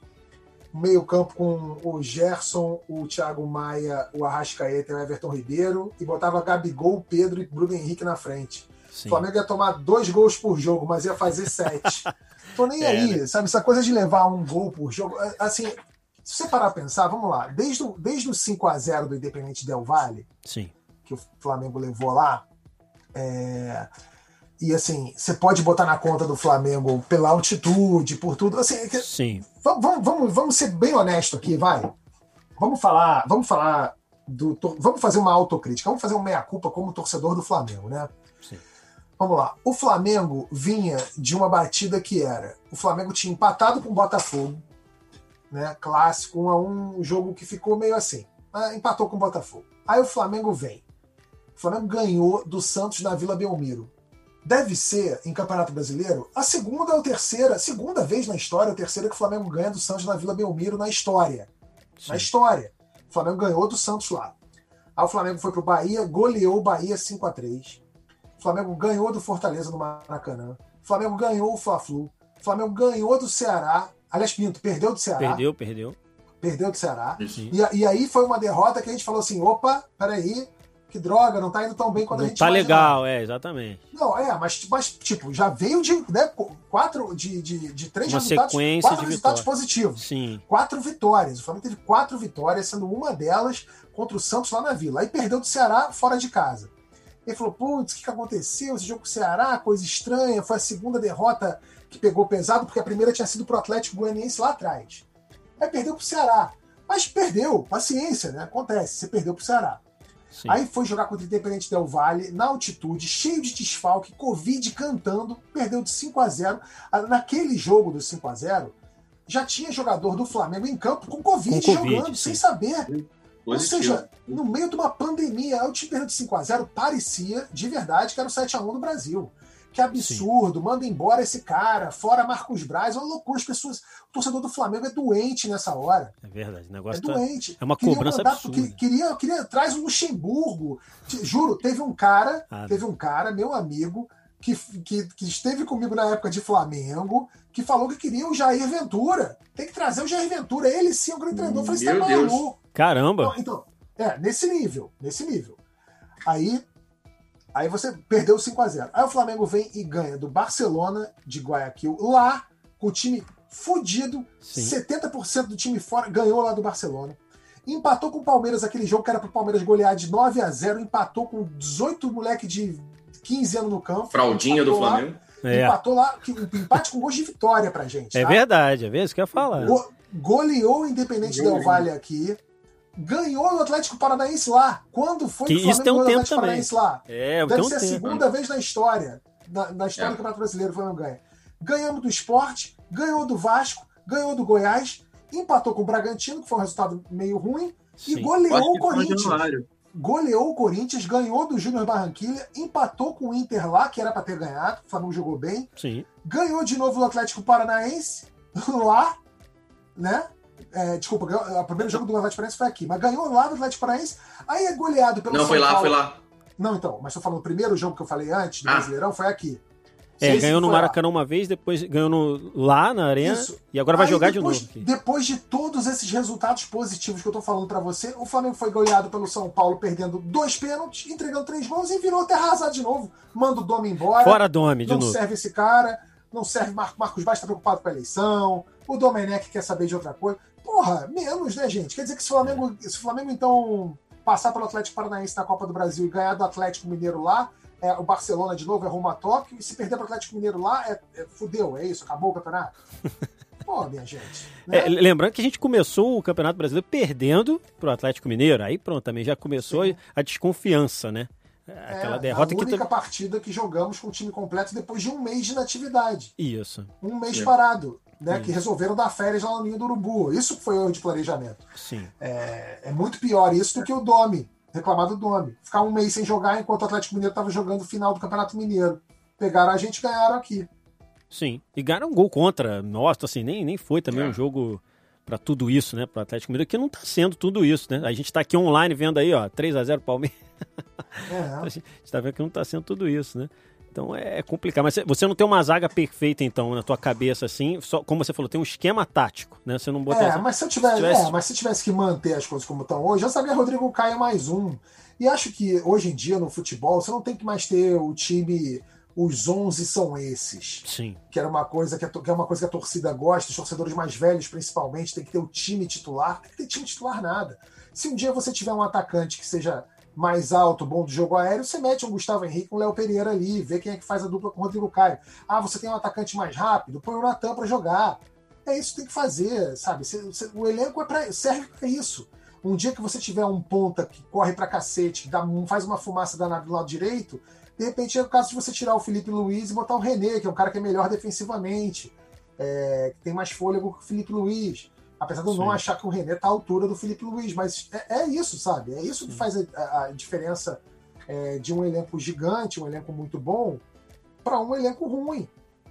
meio campo com o Gerson, o Thiago Maia, o Arrascaeta e o Everton Ribeiro, e botava Gabigol, Pedro e Bruno Henrique na frente. Sim. O Flamengo ia tomar dois gols por jogo, mas ia fazer sete. [LAUGHS] Tô nem é, aí, né? sabe? Essa coisa de levar um gol por jogo. É, assim, se você parar a pensar, vamos lá, desde o, desde o 5 a 0 do Independente Del Valle, Sim. que o Flamengo levou lá, é, e assim, você pode botar na conta do Flamengo pela altitude, por tudo. Assim, Sim. Vamos, vamos, vamos ser bem honesto aqui, vai. vamos falar, vamos falar do. Vamos fazer uma autocrítica, vamos fazer uma meia-culpa como torcedor do Flamengo, né? Sim. Vamos lá. O Flamengo vinha de uma batida que era. O Flamengo tinha empatado com o Botafogo, né? Clássico, um a um, um jogo que ficou meio assim. Ah, empatou com o Botafogo. Aí o Flamengo vem. O Flamengo ganhou do Santos na Vila Belmiro. Deve ser, em Campeonato Brasileiro, a segunda ou terceira, segunda vez na história, a terceira que o Flamengo ganha do Santos na Vila Belmiro na história. Sim. Na história. O Flamengo ganhou do Santos lá. Aí o Flamengo foi pro Bahia, goleou o Bahia 5 a 3 O Flamengo ganhou do Fortaleza no Maracanã. O Flamengo ganhou o Fla-Flu. O Flamengo ganhou do Ceará. Aliás, Pinto, perdeu do Ceará. Perdeu, perdeu. Perdeu do Ceará. E, e aí foi uma derrota que a gente falou assim: opa, peraí, que droga, não tá indo tão bem quanto a Não gente tá imaginava. legal, é, exatamente. Não, é, mas, mas tipo, já veio de né, quatro, de, de, de três Uma resultados, sequência quatro de resultados vitórias. positivos. Sim. Quatro vitórias. O Flamengo teve quatro vitórias, sendo uma delas contra o Santos lá na Vila. Aí perdeu do Ceará fora de casa. Ele falou: putz, o que, que aconteceu? Esse jogo com o Ceará, coisa estranha. Foi a segunda derrota que pegou pesado, porque a primeira tinha sido pro Atlético Goianiense lá atrás. Aí perdeu pro Ceará. Mas perdeu, paciência, né? Acontece, você perdeu pro Ceará. Sim. Aí foi jogar contra o Independente Del Valle, na altitude, cheio de desfalque, Covid cantando, perdeu de 5 a 0 Ah, Naquele jogo do 5 a 0 já tinha jogador do Flamengo em campo com Covid, Com Covid, jogando, sim. sem saber. Ou Positivo. seja, no meio de uma pandemia, aí o time perdeu de 5 a 0 parecia, de verdade, que era o 7 a 1 do Brasil. Que absurdo, manda embora esse cara, fora Marcos Braz, é uma loucura. As pessoas, o torcedor do Flamengo é doente nessa hora. É verdade. O É negócio tá... doente. é uma Queria cobrança mandar- absurda. que- Queria, queria, traz o Luxemburgo. Te- Juro, teve um cara, Ah, teve um cara, meu amigo, que, que, que esteve comigo na época de Flamengo, que falou que queria o Jair Ventura. Tem que trazer o Jair Ventura. Ele sim é um grande treinador. Eu falei, você tá maluco? Caramba. Não, então, é, nesse nível, nesse nível. Aí, aí você perdeu 5 a 0 Aí o Flamengo vem e ganha do Barcelona de Guayaquil, lá, com o time fudido, Sim. 70% do time fora, ganhou lá do Barcelona. Empatou com o Palmeiras, aquele jogo que era pro Palmeiras golear de 9 a 0 empatou com 18 moleque de 15 anos no campo. Fraldinha do Empatou lá, Flamengo. É. Empatou lá, que- um empate com gols de vitória pra gente. É tá? verdade, é mesmo isso que eu ia falar. Go- goleou o Independente. Del Valle aqui. Ganhou o Atlético Paranaense lá. Quando foi Que que o isso tem um ganhou o Atlético também. Paranaense lá? É, Deve então ser a tem. segunda vez na história. Na, na história É. do Campeonato Brasileiro, o Flamengo ganha. Ganhamos do Esporte, ganhou do Vasco, ganhou do Goiás, empatou com o Bragantino, que foi um resultado meio ruim, e Sim. goleou Acho o Corinthians. Goleou o Corinthians, ganhou do Júnior Barranquilha, empatou com o Inter lá, que era pra ter ganhado, o Flamengo jogou bem, Sim. ganhou de novo o Atlético Paranaense [LAUGHS] lá, né? É, desculpa, ganhou- o primeiro jogo do Atlético Paranaense foi aqui, mas ganhou lá do Atlético Paranaense, aí é goleado pelo Não, São foi lá, Paulo. foi lá. Não, então, mas tô falando, o primeiro jogo que eu falei antes, do Ah. Brasileirão, foi aqui. É, Esse ganhou no foi lá. Maracanã uma vez, depois ganhou no- lá na Arena Isso. e agora vai Aí jogar depois, de novo. aqui. Depois de todos esses resultados positivos que eu tô falando pra você, o Flamengo foi goleado pelo São Paulo, perdendo dois pênaltis, entregando três gols e virou terra arrasada de novo. Manda o Domi embora. Fora Dome, de não novo. serve esse cara, não serve Mar Marcos Vaz tá preocupado com a eleição, o Domenech quer saber de outra coisa. Porra, menos, né, gente? Quer dizer que se o Flamengo, se o Flamengo então passar pelo Atlético Paranaense na Copa do Brasil e ganhar do Atlético Mineiro lá, é, o Barcelona de novo é rumo a Tóquio, e se perder pro Atlético Mineiro lá, é, é- fudeu, é isso, acabou o campeonato. [LAUGHS] Pô, minha gente. né? É, lembrando que a gente começou o Campeonato Brasileiro perdendo pro Atlético Mineiro. Aí pronto, também já começou Sim. a desconfiança, né? É, Aquela derrota a que. única tu- partida que jogamos com o time completo depois de um mês de inatividade. Isso, Um mês parado. Né, Sim. que resolveram dar férias lá no Ninho do Urubu. Isso que foi erro de planejamento. sim. É, é muito pior isso do que o Domi, reclamar do Domi. Ficar um mês sem jogar enquanto o Atlético Mineiro estava jogando o final do Campeonato Mineiro. Pegaram a gente e ganharam aqui. Sim. E ganharam um gol contra. Nossa, assim, nem, nem foi também É. um jogo pra tudo isso, né? Pro Atlético Mineiro, que não tá sendo tudo isso, né? A gente tá aqui online vendo aí, ó, 3x0 Palmeiras. É, [LAUGHS] A gente tá vendo que não tá sendo tudo isso, né? Então é complicado. Mas você não tem uma zaga perfeita, então, na tua cabeça, assim. Só, como você falou, tem um esquema tático, né? Você não botou. É, mas se eu tivesse, se tivesse- é, mas se tivesse que manter as coisas como estão hoje, eu sabia Rodrigo Caio mais um. E acho que hoje em dia no futebol você não tem que mais ter o time, os 11 são esses. Sim. que era uma coisa que, a, que é uma coisa que a torcida gosta, os torcedores mais velhos principalmente, tem que ter o time titular, tem que ter time titular nada. Se um dia você tiver um atacante que seja mais alto, bom do jogo aéreo, você mete um Gustavo Henrique, um Léo Pereira ali, vê quem é que faz a dupla com o Rodrigo Caio. Ah, você tem um atacante mais rápido, põe o Natan para jogar. É isso que tem que fazer, sabe? O elenco é pra, serve para isso. Um dia que você tiver um ponta que corre pra cacete, que dá, faz uma fumaça danada do lado direito, de repente é o caso de você tirar o Felipe Luiz e botar o René, que é um cara que é melhor defensivamente, é, que tem mais fôlego que o Felipe Luiz. Apesar de eu não achar que o René tá à altura do Felipe Luiz, mas é, é isso, sabe? É isso que faz a, a diferença é, de um elenco gigante, um elenco muito bom, para um elenco ruim.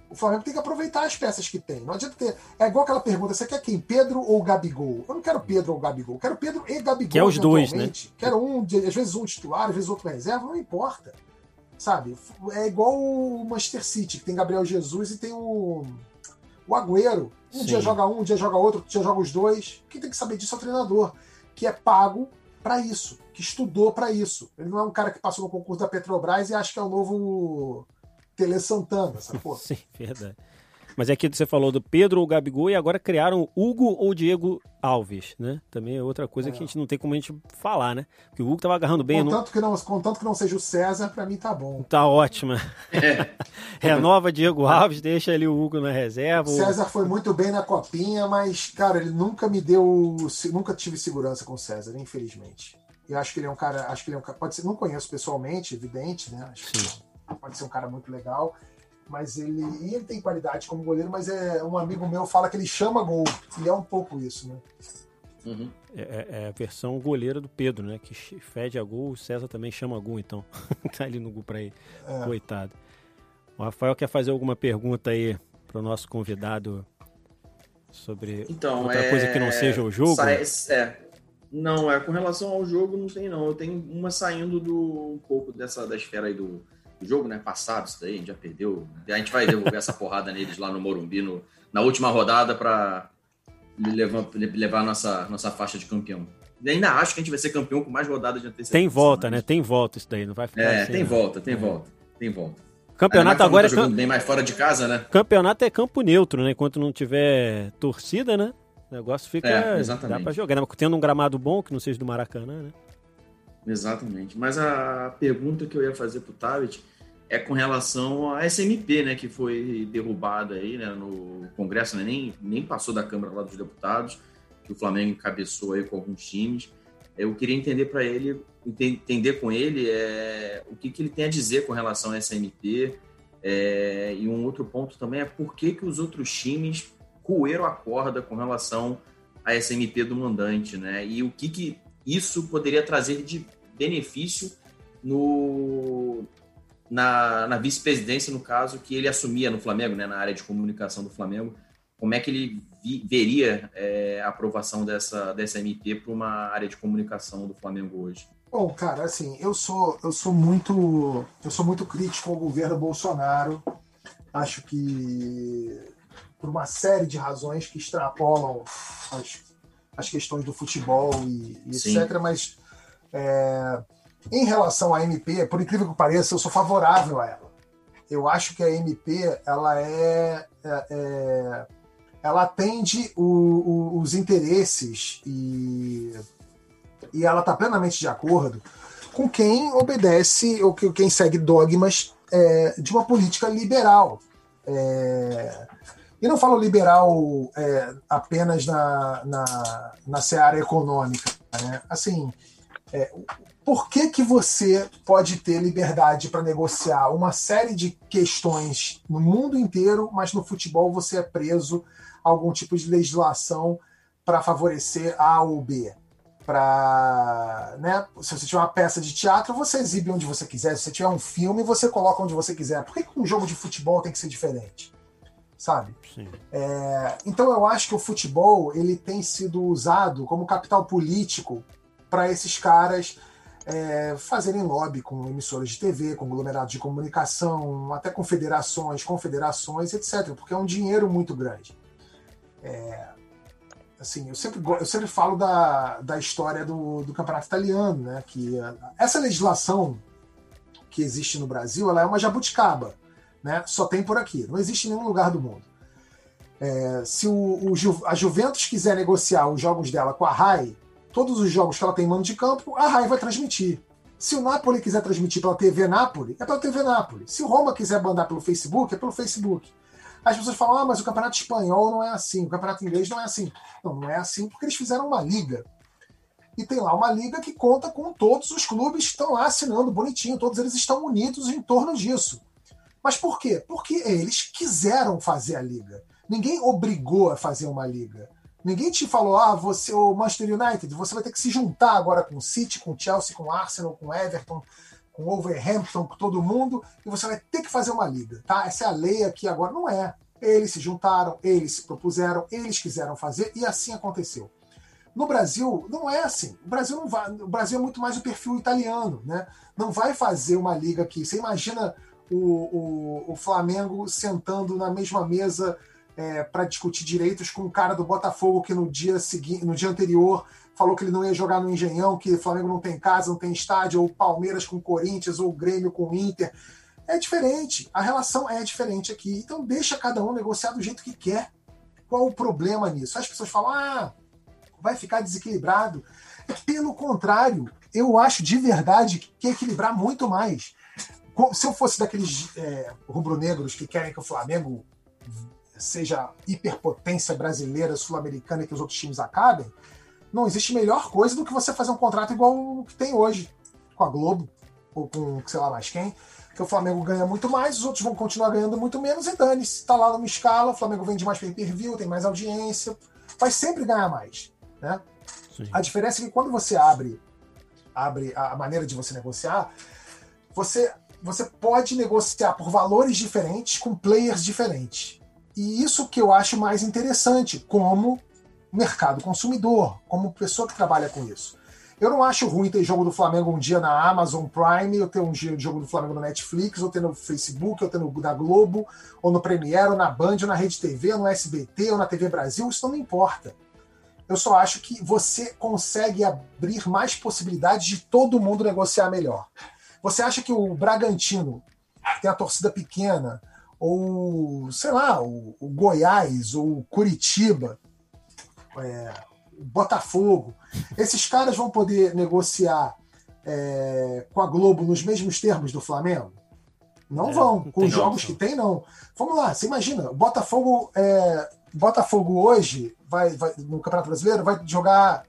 O Flamengo tem que aproveitar as peças que tem. Não adianta ter. É igual aquela pergunta: você quer quem? Pedro ou Gabigol? Eu não quero Pedro ou Gabigol. Eu quero Pedro e Gabigol. Que é os dois, né? Quero um, às vezes um titular, às vezes outro reserva, não importa. Sabe? É igual o Manchester City, que tem Gabriel Jesus e tem o, o Agüero. Um Sim. dia joga um, um dia joga outro, outro dia joga os dois. Quem tem que saber disso é o treinador, que é pago para isso, que estudou para isso. Ele não é um cara que passou no concurso da Petrobras e acha que é o novo Tele Santana, sacou? [LAUGHS] Sim, verdade. Mas é que você falou do Pedro ou Gabigol e agora criaram Hugo ou Diego Alves, né? Também é outra coisa é. que a gente não tem como a gente falar, né? Porque o Hugo tava agarrando bem. Contanto, no... que, não, contanto que não seja o César, para mim tá bom. Tá ótimo. É. [LAUGHS] Renova Diego Alves, deixa ali o Hugo na reserva. O César foi muito bem na copinha, mas, cara, ele nunca me deu. Nunca tive segurança com o César, infelizmente. Eu acho que ele é um cara. Acho que ele é um cara. Pode ser, não conheço pessoalmente, evidente, né? Acho Sim. que pode ser um cara muito legal, mas ele, e ele tem qualidade como goleiro, mas é um amigo meu fala que ele chama gol, e é um pouco isso, né? Uhum. É, é, é, a versão goleira do Pedro, né? Que fede a gol, o César também chama gol, então. [LAUGHS] tá ali no gol pra ele. É. Coitado. O Rafael quer fazer alguma pergunta aí pro nosso convidado sobre então, outra coisa que não é, seja o jogo? É, não, é com relação ao jogo não tem não. Eu tenho uma saindo do um pouco dessa da esfera aí do, jogo né, passado, isso daí, a gente já perdeu. A gente vai devolver essa porrada neles lá no Morumbi no, na última rodada para levar, levar nossa, nossa faixa de campeão. E ainda acho que a gente vai ser campeão com mais rodadas de antecipação. Tem volta, né? Tem volta isso daí, não vai ficar É, assim, tem né? volta, tem é. volta, tem volta. Campeonato agora tá é camp... bem mais fora de casa, né? Campeonato é campo neutro, né? Enquanto não tiver torcida, né? O negócio fica. É, exatamente. Dá pra jogar. Né? Tendo um gramado bom, que não seja do Maracanã, né? Exatamente. Mas a pergunta que eu ia fazer pro Tabet é com relação à SMP, né, que foi derrubada aí, né, no Congresso, né, nem, nem passou da Câmara lá dos Deputados, que o Flamengo encabeçou aí com alguns times. Eu queria entender para ele, entender com ele é, o que, que ele tem a dizer com relação à SMP. É, e um outro ponto também é por que, que os outros times coeram a corda com relação à SMP do mandante, né? E o que, que isso poderia trazer de benefício no, na, na vice-presidência, no caso, que ele assumia no Flamengo, né, na área de comunicação do Flamengo, como é que ele vi, veria é, a aprovação dessa, dessa MP para uma área de comunicação do Flamengo hoje? Bom, cara, assim, eu sou, eu sou muito eu sou muito crítico ao governo Bolsonaro. Acho que por uma série de razões que extrapolam as, as questões do futebol e, e etc. Mas é, em relação à MP, por incrível que pareça, eu sou favorável a ela. Eu acho que a MP ela é, é, é ela atende o, o, os interesses e, e ela está plenamente de acordo com quem obedece ou quem segue dogmas é, de uma política liberal. É, e não falo liberal é, apenas na, na, na seara econômica. Né? Assim, é, por que, que você pode ter liberdade para negociar uma série de questões no mundo inteiro, mas no futebol você é preso a algum tipo de legislação para favorecer A ou B? Para, né, se você tiver uma peça de teatro, você exibe onde você quiser. Se você tiver um filme, você coloca onde você quiser. Por que, que um jogo de futebol tem que ser diferente? Sabe? É, então eu acho que o futebol ele tem sido usado como capital político para esses caras é, fazerem lobby com emissoras de TV, conglomerados de comunicação, até confederações, confederações, etc., porque é um dinheiro muito grande. É, assim, eu sempre, eu sempre falo da, da história do, do campeonato italiano, né, que essa legislação que existe no Brasil, ela é uma jabuticaba, né, só tem por aqui, não existe em nenhum lugar do mundo. É, se o, o, a Juventus quiser negociar os jogos dela com a RAI, todos os jogos que ela tem mando de campo, a RAI vai transmitir. Se o Napoli quiser transmitir pela TV Napoli, é pela TV Napoli. Se o Roma quiser mandar pelo Facebook, é pelo Facebook. As pessoas falam, ah, mas o campeonato espanhol não é assim, o campeonato inglês não é assim. Não, não é assim porque eles fizeram uma liga. e tem lá uma liga que conta com todos os clubes que estão lá assinando bonitinho, todos eles estão unidos em torno disso. Mas por quê? Porque eles quiseram fazer a liga. Ninguém obrigou a fazer uma liga. Ninguém te falou, ah, você, o Manchester United, você vai ter que se juntar agora com o City, com o Chelsea, com o Arsenal, com o Everton, com o Wolverhampton, com todo mundo, e você vai ter que fazer uma liga, tá? Essa é a lei aqui agora. Não é. Eles se juntaram, eles se propuseram, eles quiseram fazer, e assim aconteceu. No Brasil, não é assim. O Brasil não vai. O Brasil é muito mais o perfil italiano, né? Não vai fazer uma liga aqui. Você imagina o, o, o Flamengo sentando na mesma mesa é, para discutir direitos com o cara do Botafogo que no dia seguinte, no dia anterior falou que ele não ia jogar no Engenhão, que o Flamengo não tem casa, não tem estádio, ou Palmeiras com Corinthians, ou Grêmio com Inter. É diferente, a relação é diferente aqui. Então deixa cada um negociar do jeito que quer. Qual o problema nisso? As pessoas falam, ah, vai ficar desequilibrado. Pelo contrário, eu acho de verdade que equilibrar muito mais. Se eu fosse daqueles é, rubro-negros que querem que o Flamengo seja hiperpotência brasileira, sul-americana e que os outros times acabem, não existe melhor coisa do que você fazer um contrato igual o que tem hoje, com a Globo, ou com sei lá mais quem, que o Flamengo ganha muito mais, os outros vão continuar ganhando muito menos e dane-se. Tá lá numa escala, o Flamengo vende mais pay-per-view, tem mais audiência, vai sempre ganhar mais. Né? A diferença é que quando você abre, abre a maneira de você negociar, você, você pode negociar por valores diferentes com players diferentes. E isso que eu acho mais interessante, como mercado consumidor, como pessoa que trabalha com isso. Eu não acho ruim ter jogo do Flamengo um dia na Amazon Prime, ou ter um dia de jogo do Flamengo no Netflix, ou ter no Facebook, ou ter no da Globo, ou no Premiere, ou na Band, ou na Rede TV, ou no SBT, ou na TV Brasil, isso não me importa. Eu só acho que você consegue abrir mais possibilidades de todo mundo negociar melhor. Você acha que o Bragantino, que tem a torcida pequena, ou sei lá, o, o Goiás, ou o Curitiba, é, o Botafogo, esses caras vão poder negociar é, com a Globo nos mesmos termos do Flamengo? Não é, vão. Com os jogos que tem, não. Vamos lá, você imagina, o Botafogo, é, Botafogo hoje, vai, vai, no Campeonato Brasileiro, vai jogar.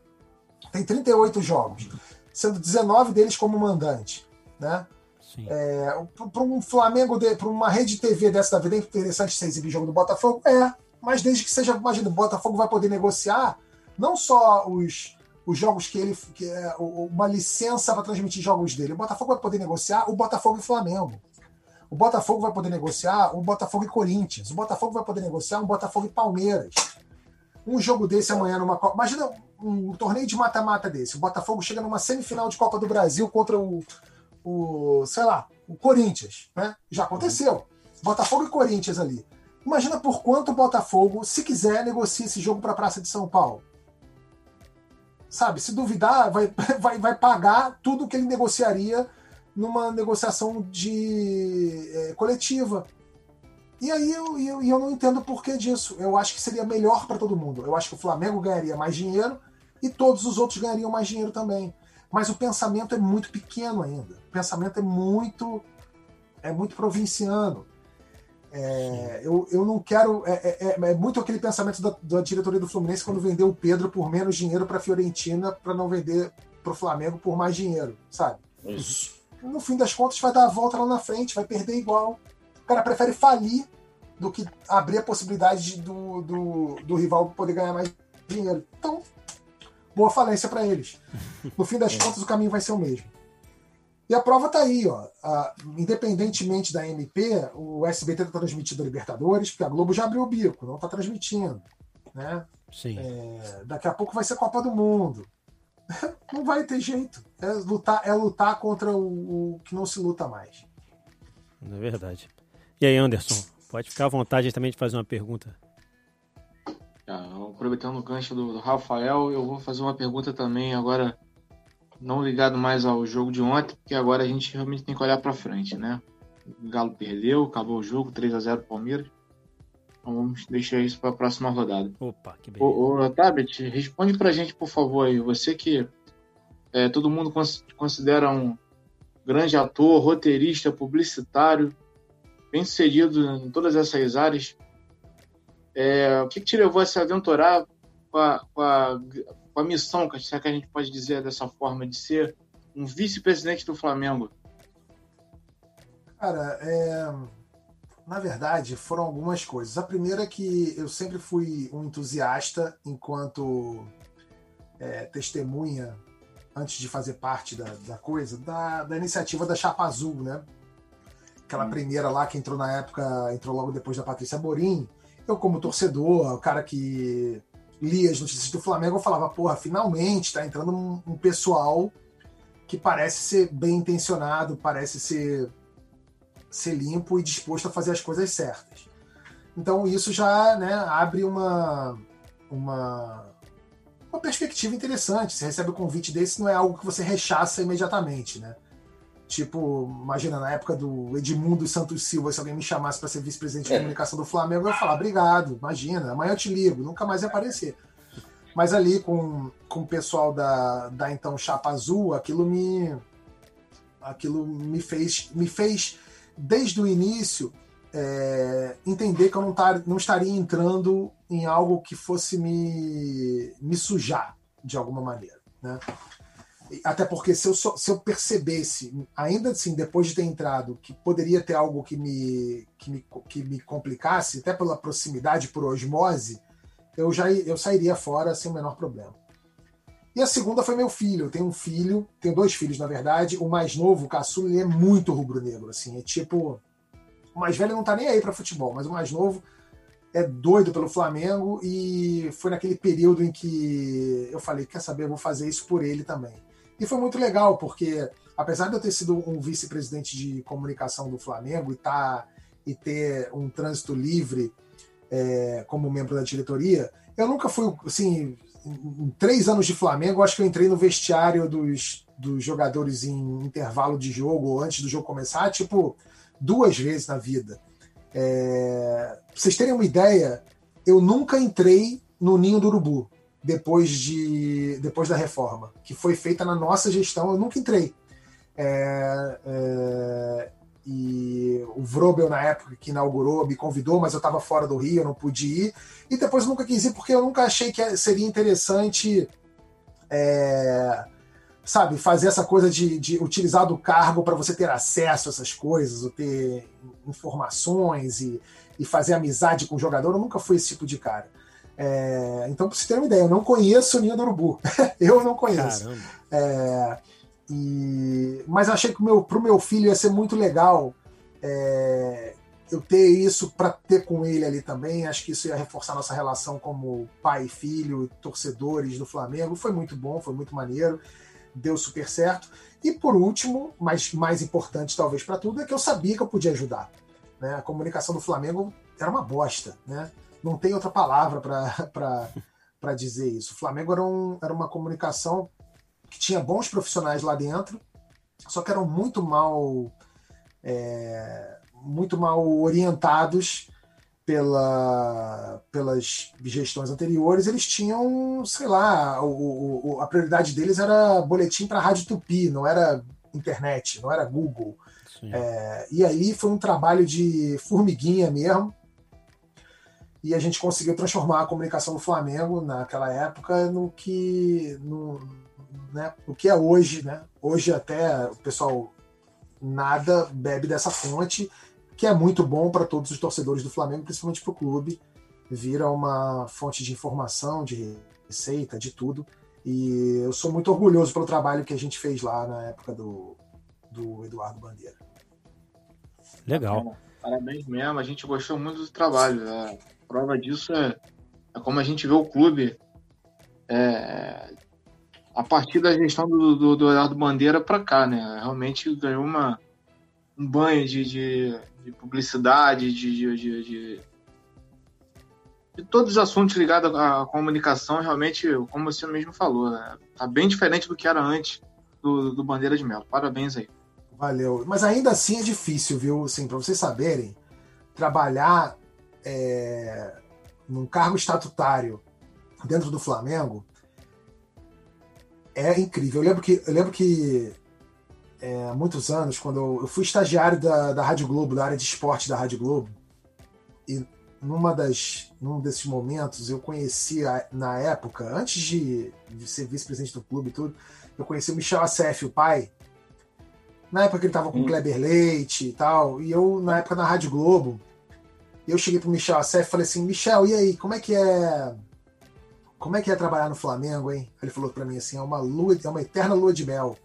Tem 38 jogos, sendo 19 deles como mandante. Né? É, para um Flamengo, para uma rede de TV dessa da vida, é interessante você exibir jogo do Botafogo? É, mas desde que seja, imagina, o Botafogo vai poder negociar não só os, os jogos que ele. Que é, uma licença para transmitir jogos dele. O Botafogo vai poder negociar o Botafogo e Flamengo. O Botafogo vai poder negociar o Botafogo e Corinthians. O Botafogo vai poder negociar um Botafogo e Palmeiras. Um jogo desse amanhã numa Copa. Imagina um torneio de mata-mata desse. O Botafogo chega numa semifinal de Copa do Brasil contra o, o sei lá, o Corinthians. Né? Já aconteceu. Botafogo e Corinthians ali. Imagina por quanto o Botafogo, se quiser, negocia esse jogo para a Praça de São Paulo. Sabe, se duvidar, vai, [LAUGHS] vai, vai pagar tudo que ele negociaria numa negociação de é, coletiva. E aí eu, eu, eu não entendo o porquê disso. Eu acho que seria melhor para todo mundo. Eu acho que o Flamengo ganharia mais dinheiro e todos os outros ganhariam mais dinheiro também. Mas o pensamento é muito pequeno ainda. O pensamento é muito é muito provinciano. É, eu, eu não quero. É, é, é, é muito aquele pensamento da, da, diretoria do Fluminense quando vendeu o Pedro por menos dinheiro para a Fiorentina para não vender para o Flamengo por mais dinheiro, sabe? Isso. No fim das contas, vai dar a volta lá na frente, vai perder igual. O cara prefere falir do que abrir a possibilidade de, do, do, do rival poder ganhar mais dinheiro. Então, boa falência para eles. No fim das é. contas, o caminho vai ser o mesmo. E a prova está aí, ó. A, independentemente da MP, o SBT está transmitindo a Libertadores, porque a Globo já abriu o bico, não está transmitindo. Né? Sim. É, daqui a pouco vai ser Copa do Mundo. [LAUGHS] não vai ter jeito. É lutar, é lutar contra o, o que não se luta mais. É verdade. E aí, Anderson, pode ficar à vontade também de fazer uma pergunta. Aproveitando o gancho do, do Rafael, eu vou fazer uma pergunta também agora não ligado mais ao jogo de ontem, porque agora a gente realmente tem que olhar para frente, né? O Galo perdeu, acabou o jogo, 3 a 0 Palmeiras. Então vamos deixar isso para a próxima rodada. Opa, que beleza. Ô, ô Tabet, responde para a gente, por favor, aí. Você que é, todo mundo considera um grande ator, roteirista, publicitário, bem sucedido em todas essas áreas. É, o que, que, te levou a se aventurar com a, com a com a missão, que a gente pode dizer dessa forma, de ser um vice-presidente do Flamengo? Cara, é... na verdade, foram algumas coisas. A primeira é que eu sempre fui um entusiasta enquanto é, testemunha, antes de fazer parte da, da coisa, da, da iniciativa da Chapa Azul, né? Aquela hum. primeira lá que entrou na época, entrou logo depois da Patrícia Morim. Eu, como torcedor, o cara que lia as notícias do Flamengo, eu falava, porra, finalmente tá entrando um, um pessoal que parece ser bem intencionado, parece ser, ser limpo e disposto a fazer as coisas certas. Então isso já né, abre uma, uma, uma perspectiva interessante. Você recebe um convite desse, não é algo que você rechaça imediatamente, né? Tipo, imagina, na época do Edmundo Santos Silva, se alguém me chamasse para ser vice-presidente de é. comunicação do Flamengo, eu ia falar, obrigado, imagina, amanhã eu te ligo, nunca mais ia aparecer. Mas ali com, com o pessoal da, da então Chapa Azul, aquilo me aquilo me fez me fez desde o início é, entender que eu não, tar, não estaria entrando em algo que fosse me, me sujar de alguma maneira. Né? Até porque se eu, se eu percebesse, ainda assim, depois de ter entrado, que poderia ter algo que me, que me, que me complicasse, até pela proximidade, por osmose, eu já eu sairia fora sem o menor problema. E a segunda foi meu filho. Eu tenho um filho, tenho dois filhos, na verdade. O mais novo, o caçula, ele é muito rubro-negro, assim. É tipo... O mais velho não tá nem aí para futebol, mas o mais novo é doido pelo Flamengo e foi naquele período em que eu falei, quer saber, eu vou fazer isso por ele também. E foi muito legal, porque apesar de eu ter sido um vice-presidente de comunicação do Flamengo e, tá, e ter um trânsito livre é, como membro da diretoria, eu nunca fui, assim, em três anos de Flamengo, acho que eu entrei no vestiário dos, dos jogadores em intervalo de jogo ou antes do jogo começar, tipo, duas vezes na vida. É, pra vocês terem uma ideia, eu nunca entrei no Ninho do Urubu depois, de, depois da reforma, que foi feita na nossa gestão, eu nunca entrei. É, é, e o Vrobel, na época que inaugurou, me convidou, mas eu estava fora do Rio, eu não pude ir. E depois nunca quis ir, porque eu nunca achei que seria interessante, é, sabe, fazer essa coisa de, de utilizar do cargo para você ter acesso a essas coisas, ou ter informações e, e fazer amizade com o jogador. Eu nunca fui esse tipo de cara. É, então, para você ter uma ideia, eu não conheço o Ninho do Urubu. [LAUGHS] eu não conheço. É, e, mas achei que para o meu filho ia ser muito legal é, eu ter isso para ter com ele ali também. Acho que isso ia reforçar nossa relação como pai e filho, torcedores do Flamengo. Foi muito bom, foi muito maneiro, deu super certo. E por último, mas mais importante talvez para tudo, é que eu sabia que eu podia ajudar. Né? A comunicação do Flamengo era uma bosta. Né? Não tem outra palavra para [LAUGHS] dizer isso. O Flamengo era, um, era uma comunicação que tinha bons profissionais lá dentro, só que eram muito mal é, muito mal orientados pela, pelas gestões anteriores, eles tinham, sei lá, o, o, a prioridade deles era boletim para a Rádio Tupi, não era internet, não era Google. É, e aí foi um trabalho de formiguinha mesmo, e a gente conseguiu transformar a comunicação do Flamengo naquela época no que no, né, no que é hoje, né? Hoje até o pessoal nada bebe dessa fonte, que é muito bom para todos os torcedores do Flamengo, principalmente para o clube, vira uma fonte de informação, de receita, de tudo. E eu sou muito orgulhoso pelo trabalho que a gente fez lá na época do, do Eduardo Bandeira. Legal. Parabéns mesmo, a gente gostou muito do trabalho. Né? Prova disso é, é como a gente vê o clube é, a partir da gestão do, do, do Eduardo Bandeira para cá, né? Realmente ganhou uma, um banho de, de, de publicidade, de, de, de, todos os assuntos ligados à comunicação, realmente, como você mesmo falou, né? tá bem diferente do que era antes do, do Bandeira de Melo. Parabéns aí. Valeu. Mas ainda assim é difícil, viu? Assim, para vocês saberem, trabalhar é, num cargo estatutário dentro do Flamengo é incrível. Eu lembro que, eu lembro que é, há muitos anos, quando eu, eu, fui estagiário da, da Rádio Globo, da área de esporte da Rádio Globo, e numa das, num desses momentos, eu conheci na época, antes de, de ser vice-presidente do clube e tudo, eu conheci o Michel Assef, o pai. Na época ele tava com o hum. Kleber Leite e tal, e eu, na época na Rádio Globo, eu cheguei pro Michel Assef e falei assim: Michel, e aí, como é que é. Como é que é trabalhar no Flamengo, hein? Ele falou para mim assim: é uma lua, é uma eterna lua de mel.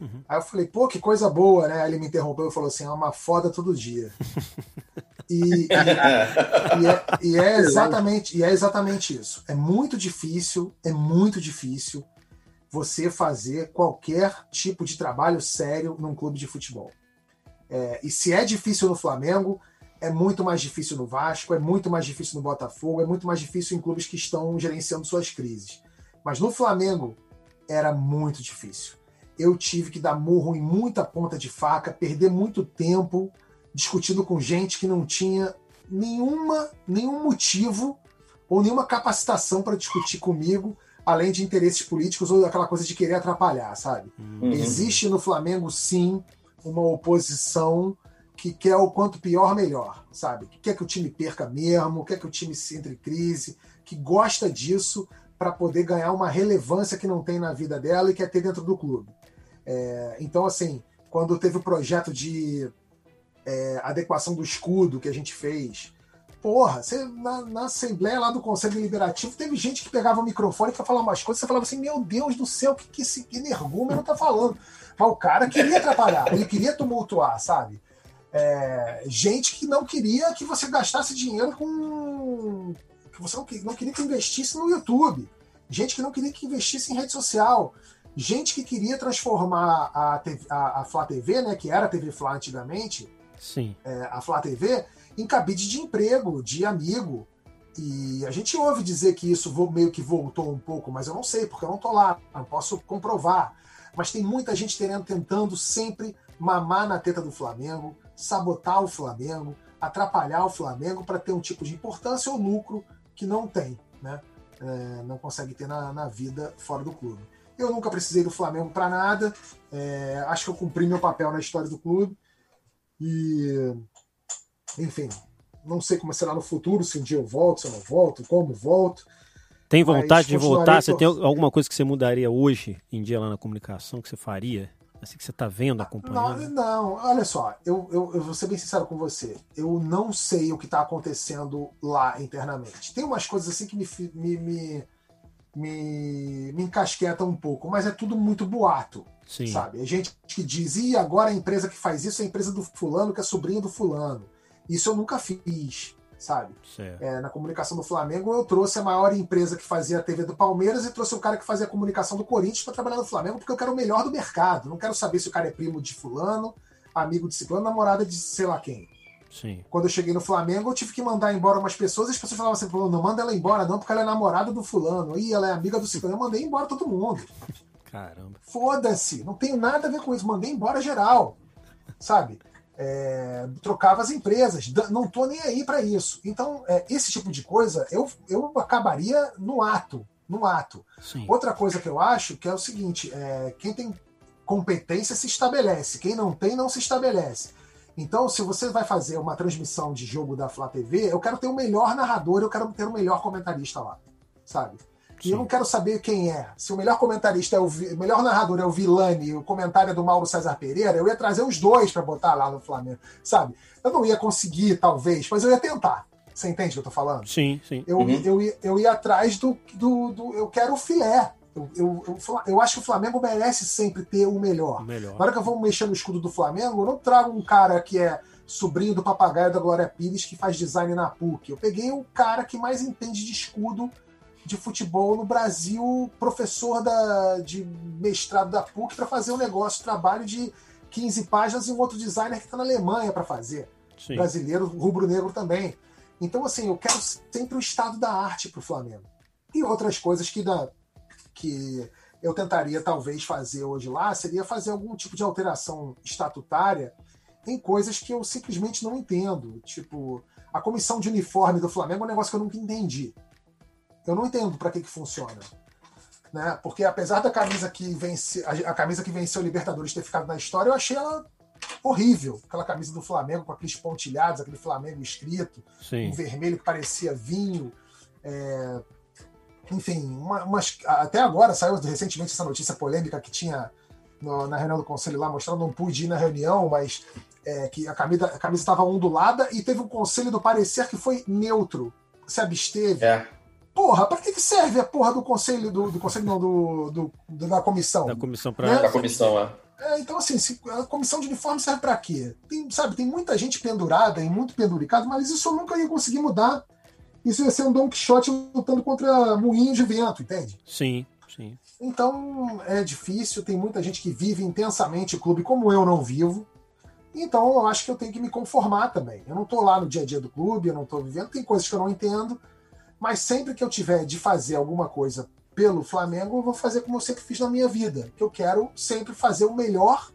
Uhum. Aí eu falei, pô, que coisa boa, né? Aí ele me interrompeu e falou assim: é uma foda todo dia. [LAUGHS] E, e, e, é, e, é, exatamente, e é exatamente isso. É muito difícil, é muito difícil você fazer qualquer tipo de trabalho sério num clube de futebol. É, e se é difícil no Flamengo, é muito mais difícil no Vasco, é muito mais difícil no Botafogo, é muito mais difícil em clubes que estão gerenciando suas crises. Mas no Flamengo era muito difícil. Eu tive que dar murro em muita ponta de faca, perder muito tempo discutindo com gente que não tinha nenhuma, nenhum motivo ou nenhuma capacitação para discutir comigo, além de interesses políticos ou aquela coisa de querer atrapalhar, sabe? Uhum. Existe no Flamengo, sim, uma oposição que quer o quanto pior, melhor, sabe? Que quer que o time perca mesmo, quer que o time se entre em crise, que gosta disso para poder ganhar uma relevância que não tem na vida dela e quer ter dentro do clube. É, então, assim, quando teve o projeto de é, adequação do escudo que a gente fez. Porra, você, na, na, Assembleia lá do Conselho Deliberativo, teve gente que pegava o microfone para falar umas coisas, você falava assim, meu Deus do céu, o que, que esse energúmeno tá falando? Mas o cara queria atrapalhar, ele queria tumultuar, sabe? É, gente que não queria que você gastasse dinheiro com. que você não, queria que investisse no YouTube. Gente que não queria que investisse em rede social gente que queria transformar a, a, a Flá TV, né, que era a TV Flá antigamente, Sim. É, a Flá TV, em cabide de emprego, de amigo. E a gente ouve dizer que isso meio que voltou um pouco, mas eu não sei, porque eu não tô lá, não posso comprovar. Mas tem muita gente tentando sempre mamar na teta do Flamengo, sabotar o Flamengo, atrapalhar o Flamengo para ter um tipo de importância ou lucro que não tem, né? É, não consegue ter na, na, vida fora do clube. Eu nunca precisei do Flamengo para nada, é, acho que eu cumpri meu papel na história do clube. E, enfim, não sei como será no futuro, se um dia eu volto, se eu não volto, como volto. Tem vontade de voltar? Você tem alguma coisa que você mudaria hoje em dia lá na comunicação que você faria? Assim que você está vendo, acompanhando? Não, não, olha só, eu, eu, eu vou ser bem sincero com você. Eu não sei o que está acontecendo lá internamente. Tem umas coisas assim que me, me, me, me, me encasquetam um pouco, mas é tudo muito boato. Sim. Sabe? É gente que diz, e agora a empresa que faz isso é a empresa do fulano, que é sobrinha do fulano. Isso eu nunca fiz, sabe? É, na comunicação do Flamengo, eu trouxe a maior empresa que fazia a TV do Palmeiras e trouxe o cara que fazia a comunicação do Corinthians para trabalhar no Flamengo, porque eu quero o melhor do mercado. Não quero saber se o cara é primo de fulano, amigo de ciclano, namorada de sei lá quem. Sim. Quando eu cheguei no Flamengo, eu tive que mandar embora umas pessoas e as pessoas falavam assim: não manda ela embora, não, porque ela é namorada do fulano. E ela é amiga do ciclano. Eu mandei embora todo mundo. Caramba. Foda-se, não tem nada a ver com isso. Mandei embora geral, sabe? É, trocava as empresas, não tô nem aí para isso. Então, é, esse tipo de coisa eu, eu acabaria no ato. No ato. Sim. Outra coisa que eu acho que é o seguinte: é, quem tem competência se estabelece, quem não tem, não se estabelece. Então, se você vai fazer uma transmissão de jogo da Flá TV, eu quero ter o melhor narrador, eu quero ter o melhor comentarista lá, sabe? E eu não quero saber quem é. Se o melhor comentarista é o, o melhor narrador é o Vilani e o comentário é do Mauro César Pereira, eu ia trazer os dois para botar lá no Flamengo, sabe? Eu não ia conseguir, talvez, mas eu ia tentar. Você entende o que eu tô falando? Sim, sim. Eu, uhum. eu, eu, eu ia atrás do, do, do, Eu quero o filé. Eu, eu, eu, eu, acho que o Flamengo merece sempre ter o melhor. melhor. Na hora que eu vou mexer no escudo do Flamengo, eu não trago um cara que é sobrinho do papagaio da Glória Pires que faz design na PUC. Eu peguei o cara que mais entende de escudo de futebol no Brasil, professor da, de mestrado da PUC, para fazer um negócio, trabalho de 15 páginas e um outro designer que está na Alemanha para fazer. Sim. Brasileiro, rubro-negro também. Então, assim, eu quero sempre o estado da arte para o Flamengo. E outras coisas que, da, que eu tentaria talvez fazer hoje lá seria fazer algum tipo de alteração estatutária em coisas que eu simplesmente não entendo. Tipo, a comissão de uniforme do Flamengo é um negócio que eu nunca entendi. Eu não entendo para que, que funciona. Né? Porque apesar da camisa que vence, a, camisa que venceu o Libertadores ter ficado na história, eu achei ela horrível. Aquela camisa do Flamengo com aqueles pontilhados, aquele Flamengo escrito, Sim. um vermelho que parecia vinho. É, enfim, uma, umas, até agora saiu recentemente essa notícia polêmica que tinha no, na reunião do conselho lá, mostrando, não pude ir na reunião, mas é, que a camisa a camisa estava ondulada e teve um conselho do parecer que foi neutro, se absteve. É. Porra, pra que, que serve a porra do conselho, do, do conselho não, do, do, do- da comissão? Da comissão Né? para Da comissão, é. É, então, assim, se- a comissão de uniforme serve pra quê? Tem, sabe, tem muita gente pendurada e muito penduricado, mas isso eu nunca ia conseguir mudar. Isso ia ser um Don Quixote lutando contra moinhos de vento, entende? Sim, sim. Então é difícil, tem muita gente que vive intensamente o clube como eu não vivo. Então eu acho que eu tenho que me conformar também. Eu não tô lá no dia a dia do clube, eu não tô vivendo, tem coisas que eu não entendo, mas sempre que eu tiver de fazer alguma coisa pelo Flamengo, eu vou fazer como eu sempre fiz na minha vida, que eu quero sempre fazer o melhor,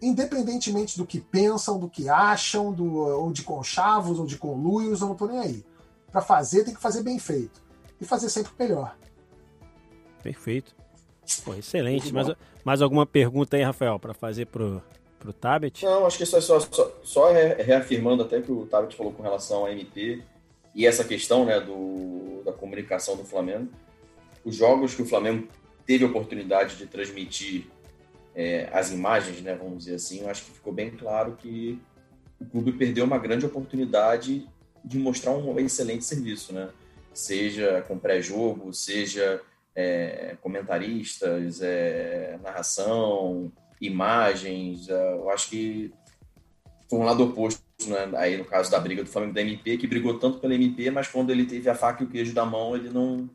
independentemente do que pensam, do que acham, do, ou de conchavos, ou de conluios, eu não tô nem aí. Para fazer, tem que fazer bem feito. E fazer sempre o melhor. Perfeito. Pô, excelente. Mais, mais alguma pergunta aí, Rafael, para fazer pro, pro Tabet? Não, acho que isso é só, só, só re- reafirmando até que o Tabit falou com relação à MP e essa questão né, do, da comunicação do Flamengo. Os jogos que o Flamengo teve oportunidade de transmitir é, as imagens, né, vamos dizer assim, eu acho que ficou bem claro que o clube perdeu uma grande oportunidade de mostrar um excelente serviço, né? Seja com pré-jogo, seja é, comentaristas, é, narração, imagens. é, eu acho que foi um lado oposto, né? Aí no caso da briga do Flamengo da MP, que brigou tanto pela MP, mas quando ele teve a faca e o queijo da mão, ele não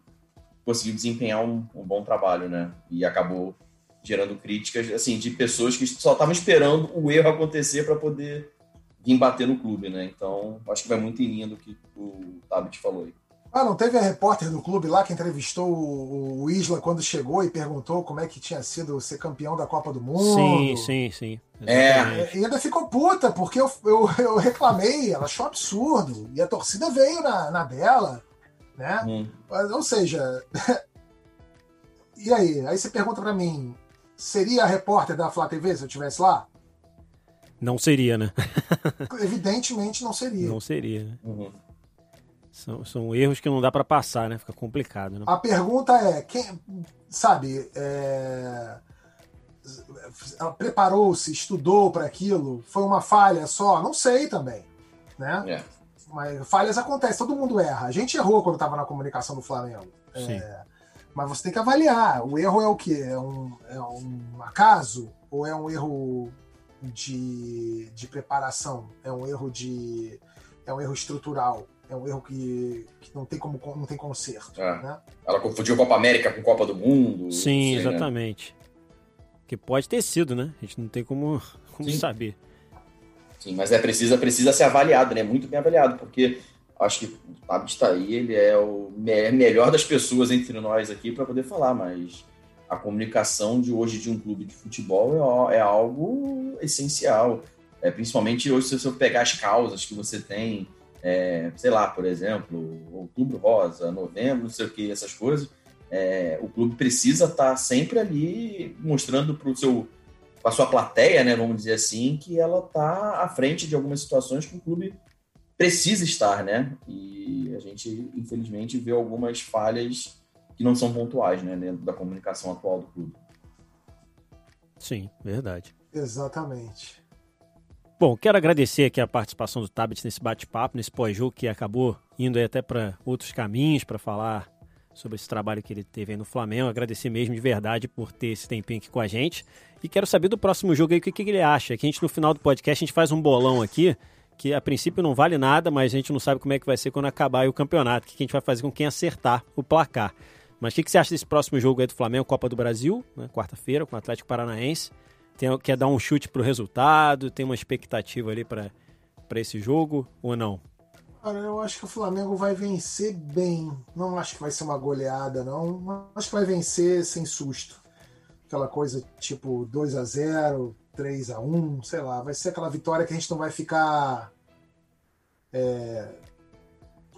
conseguiu desempenhar um, um bom trabalho, né? E acabou gerando críticas, assim, de pessoas que só estavam esperando o erro acontecer para poder vir bater no clube, né? Então, acho que vai muito em linha do que o Tabit falou aí. Ah, não teve a repórter do clube lá que entrevistou o, Isla quando chegou e perguntou como é que tinha sido ser campeão da Copa do Mundo? Sim, sim, sim. É. E ainda ficou puta, porque eu, eu, eu reclamei, ela achou absurdo. E a torcida veio na, na dela, né? Hum. Mas, Ou seja, [LAUGHS] e aí? Aí você pergunta pra mim, seria a repórter da Flá TV se eu estivesse lá? Não seria, né? Evidentemente não seria. Não seria. né? Uhum. São, são erros que não dá para passar, né? Fica complicado, né? A pergunta é, quem, sabe, é, preparou-se, estudou para aquilo? Foi uma falha só? Não sei também, né? É. Mas falhas acontecem, todo mundo erra. A gente errou quando estava na comunicação do Flamengo. Sim. É, mas você tem que avaliar. O erro é o quê? É um, é um acaso? Ou é um erro de, de preparação? É um erro de. É um erro estrutural? É um erro que, que não tem como não tem conserto. É. Né? Ela confundiu Copa América com Copa do Mundo. Sim, sei, né? exatamente. Que pode ter sido, né? A gente não tem como, como Sim. saber. Sim, mas é precisa, precisa ser avaliado, né? Muito bem avaliado, porque acho que o Tabit tá aí, ele é o me- melhor das pessoas entre nós aqui para poder falar, mas a comunicação de hoje de um clube de futebol é, é algo essencial. É, principalmente hoje, se você pegar as causas que você tem, é, sei lá, por exemplo, outubro rosa, novembro, não sei o que, essas coisas, é, o clube precisa estar sempre ali mostrando para o seu com a sua plateia, né, vamos dizer assim, que ela está à frente de algumas situações que o clube precisa estar, né? E a gente, infelizmente, vê algumas falhas que não são pontuais, né, dentro da comunicação atual do clube. Sim, verdade. Exatamente. Bom, quero agradecer aqui a participação do Tabit nesse bate-papo, nesse pós-jogo que acabou indo até para outros caminhos para falar sobre esse trabalho que ele teve aí no Flamengo. Agradecer mesmo de verdade por ter esse tempinho aqui com a gente. E quero saber do próximo jogo aí o que, que ele acha. Que a gente no final do podcast a gente faz um bolão aqui que a princípio não vale nada, mas a gente não sabe como é que vai ser quando acabar o campeonato. O que que a gente vai fazer com quem acertar o placar. Mas o que, que você acha desse próximo jogo aí do Flamengo, Copa do Brasil, né, quarta-feira, com o Atlético Paranaense? Tem, quer dar um chute pro resultado? Tem uma expectativa ali para esse jogo ou não? Cara, eu acho que o Flamengo vai vencer bem. Não acho que vai ser uma goleada, não. Acho que vai vencer sem susto. Aquela coisa tipo 2 a 0 3 a 1 sei lá. Vai ser aquela vitória que a gente não vai ficar é,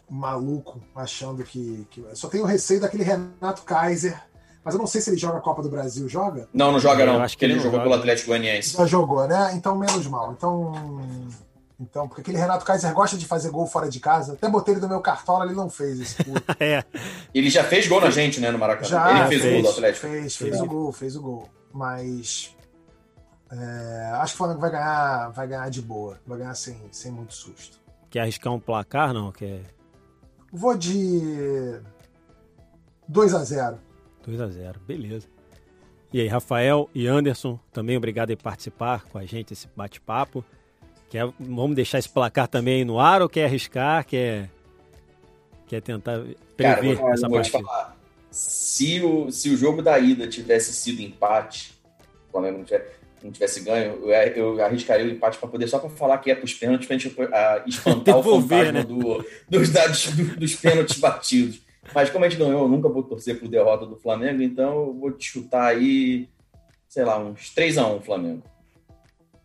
maluco achando que, que. Só tenho receio daquele Renato Kaiser. Mas eu não sei se ele joga a Copa do Brasil. Joga? Não, não joga Eu não. acho que ele, jogou joga. pelo Atlético Goianiense. Já jogou, né? Então, menos mal. Então, então, porque aquele Renato Kaiser gosta de fazer gol fora de casa. Até botei ele no meu cartola, ele não fez esse puto. [LAUGHS] É, Ele já fez gol na gente, né, no Maracanã. Já, ele fez, o gol fez. do Atlético. Fez, fez Fez. o gol, fez o gol. Mas é, acho que o Flamengo vai ganhar, vai ganhar de boa. Vai ganhar sem, sem muito susto. quer arriscar um placar, não? Quer Vou de 2 a 0 2 a 0 beleza. E aí, Rafael e Anderson, também obrigado por participar com a gente esse bate-papo. Quer, vamos deixar esse placar também no ar ou quer arriscar? Quer, quer tentar Cara, prever vou, essa vou te partida? falar. Se o, se o jogo da ida tivesse sido empate, o Flamengo não tivesse, não tivesse ganho, eu, eu arriscaria o empate para poder só para falar que é para os pênaltis, para gente ah, espantar o [LAUGHS] Devolver, fantasma né? do, dos, dados, do- dos pênaltis batidos. Mas como a gente ganhou, eu nunca vou torcer por derrota do Flamengo, então eu vou te chutar aí, sei lá, uns 3x1 Flamengo.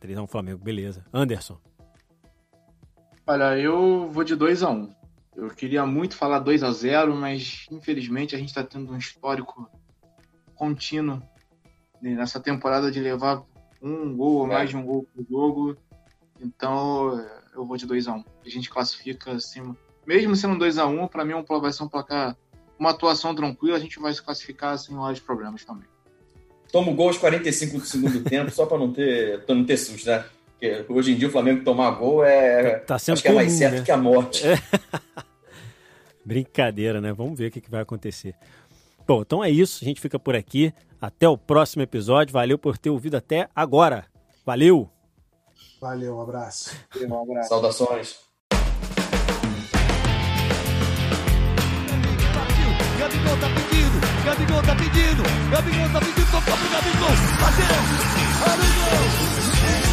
3 a 1 Flamengo, beleza. Anderson, Olha, eu vou de 2 a 1 Eu queria muito falar 2 a 0 mas infelizmente a gente está tendo um histórico contínuo nessa temporada de levar um gol ou É. mais de um gol por jogo. Então eu vou de 2 a 1 A gente classifica assim, mesmo sendo 2 a 1 para mim é um- vai ser um placar, uma atuação tranquila, a gente vai se classificar sem maiores problemas também. Toma o gol aos 45 do segundo [LAUGHS] tempo, só para não ter, pra não ter susto, né? Porque hoje em dia o Flamengo tomar gol é. tá sendo acho que é mais comum, certo né? que a morte. [LAUGHS] Brincadeira, né? Vamos ver o que, que vai acontecer. Bom, então é isso. A gente fica por aqui. Até o próximo episódio. Valeu por ter ouvido até agora. Valeu! Valeu, um abraço. Um abraço. Saudações. Gabigol tá pedindo, Gabigol tá pedindo, Gabigol tá pedindo, tocou pro Gabigol, bateu, olha o gol!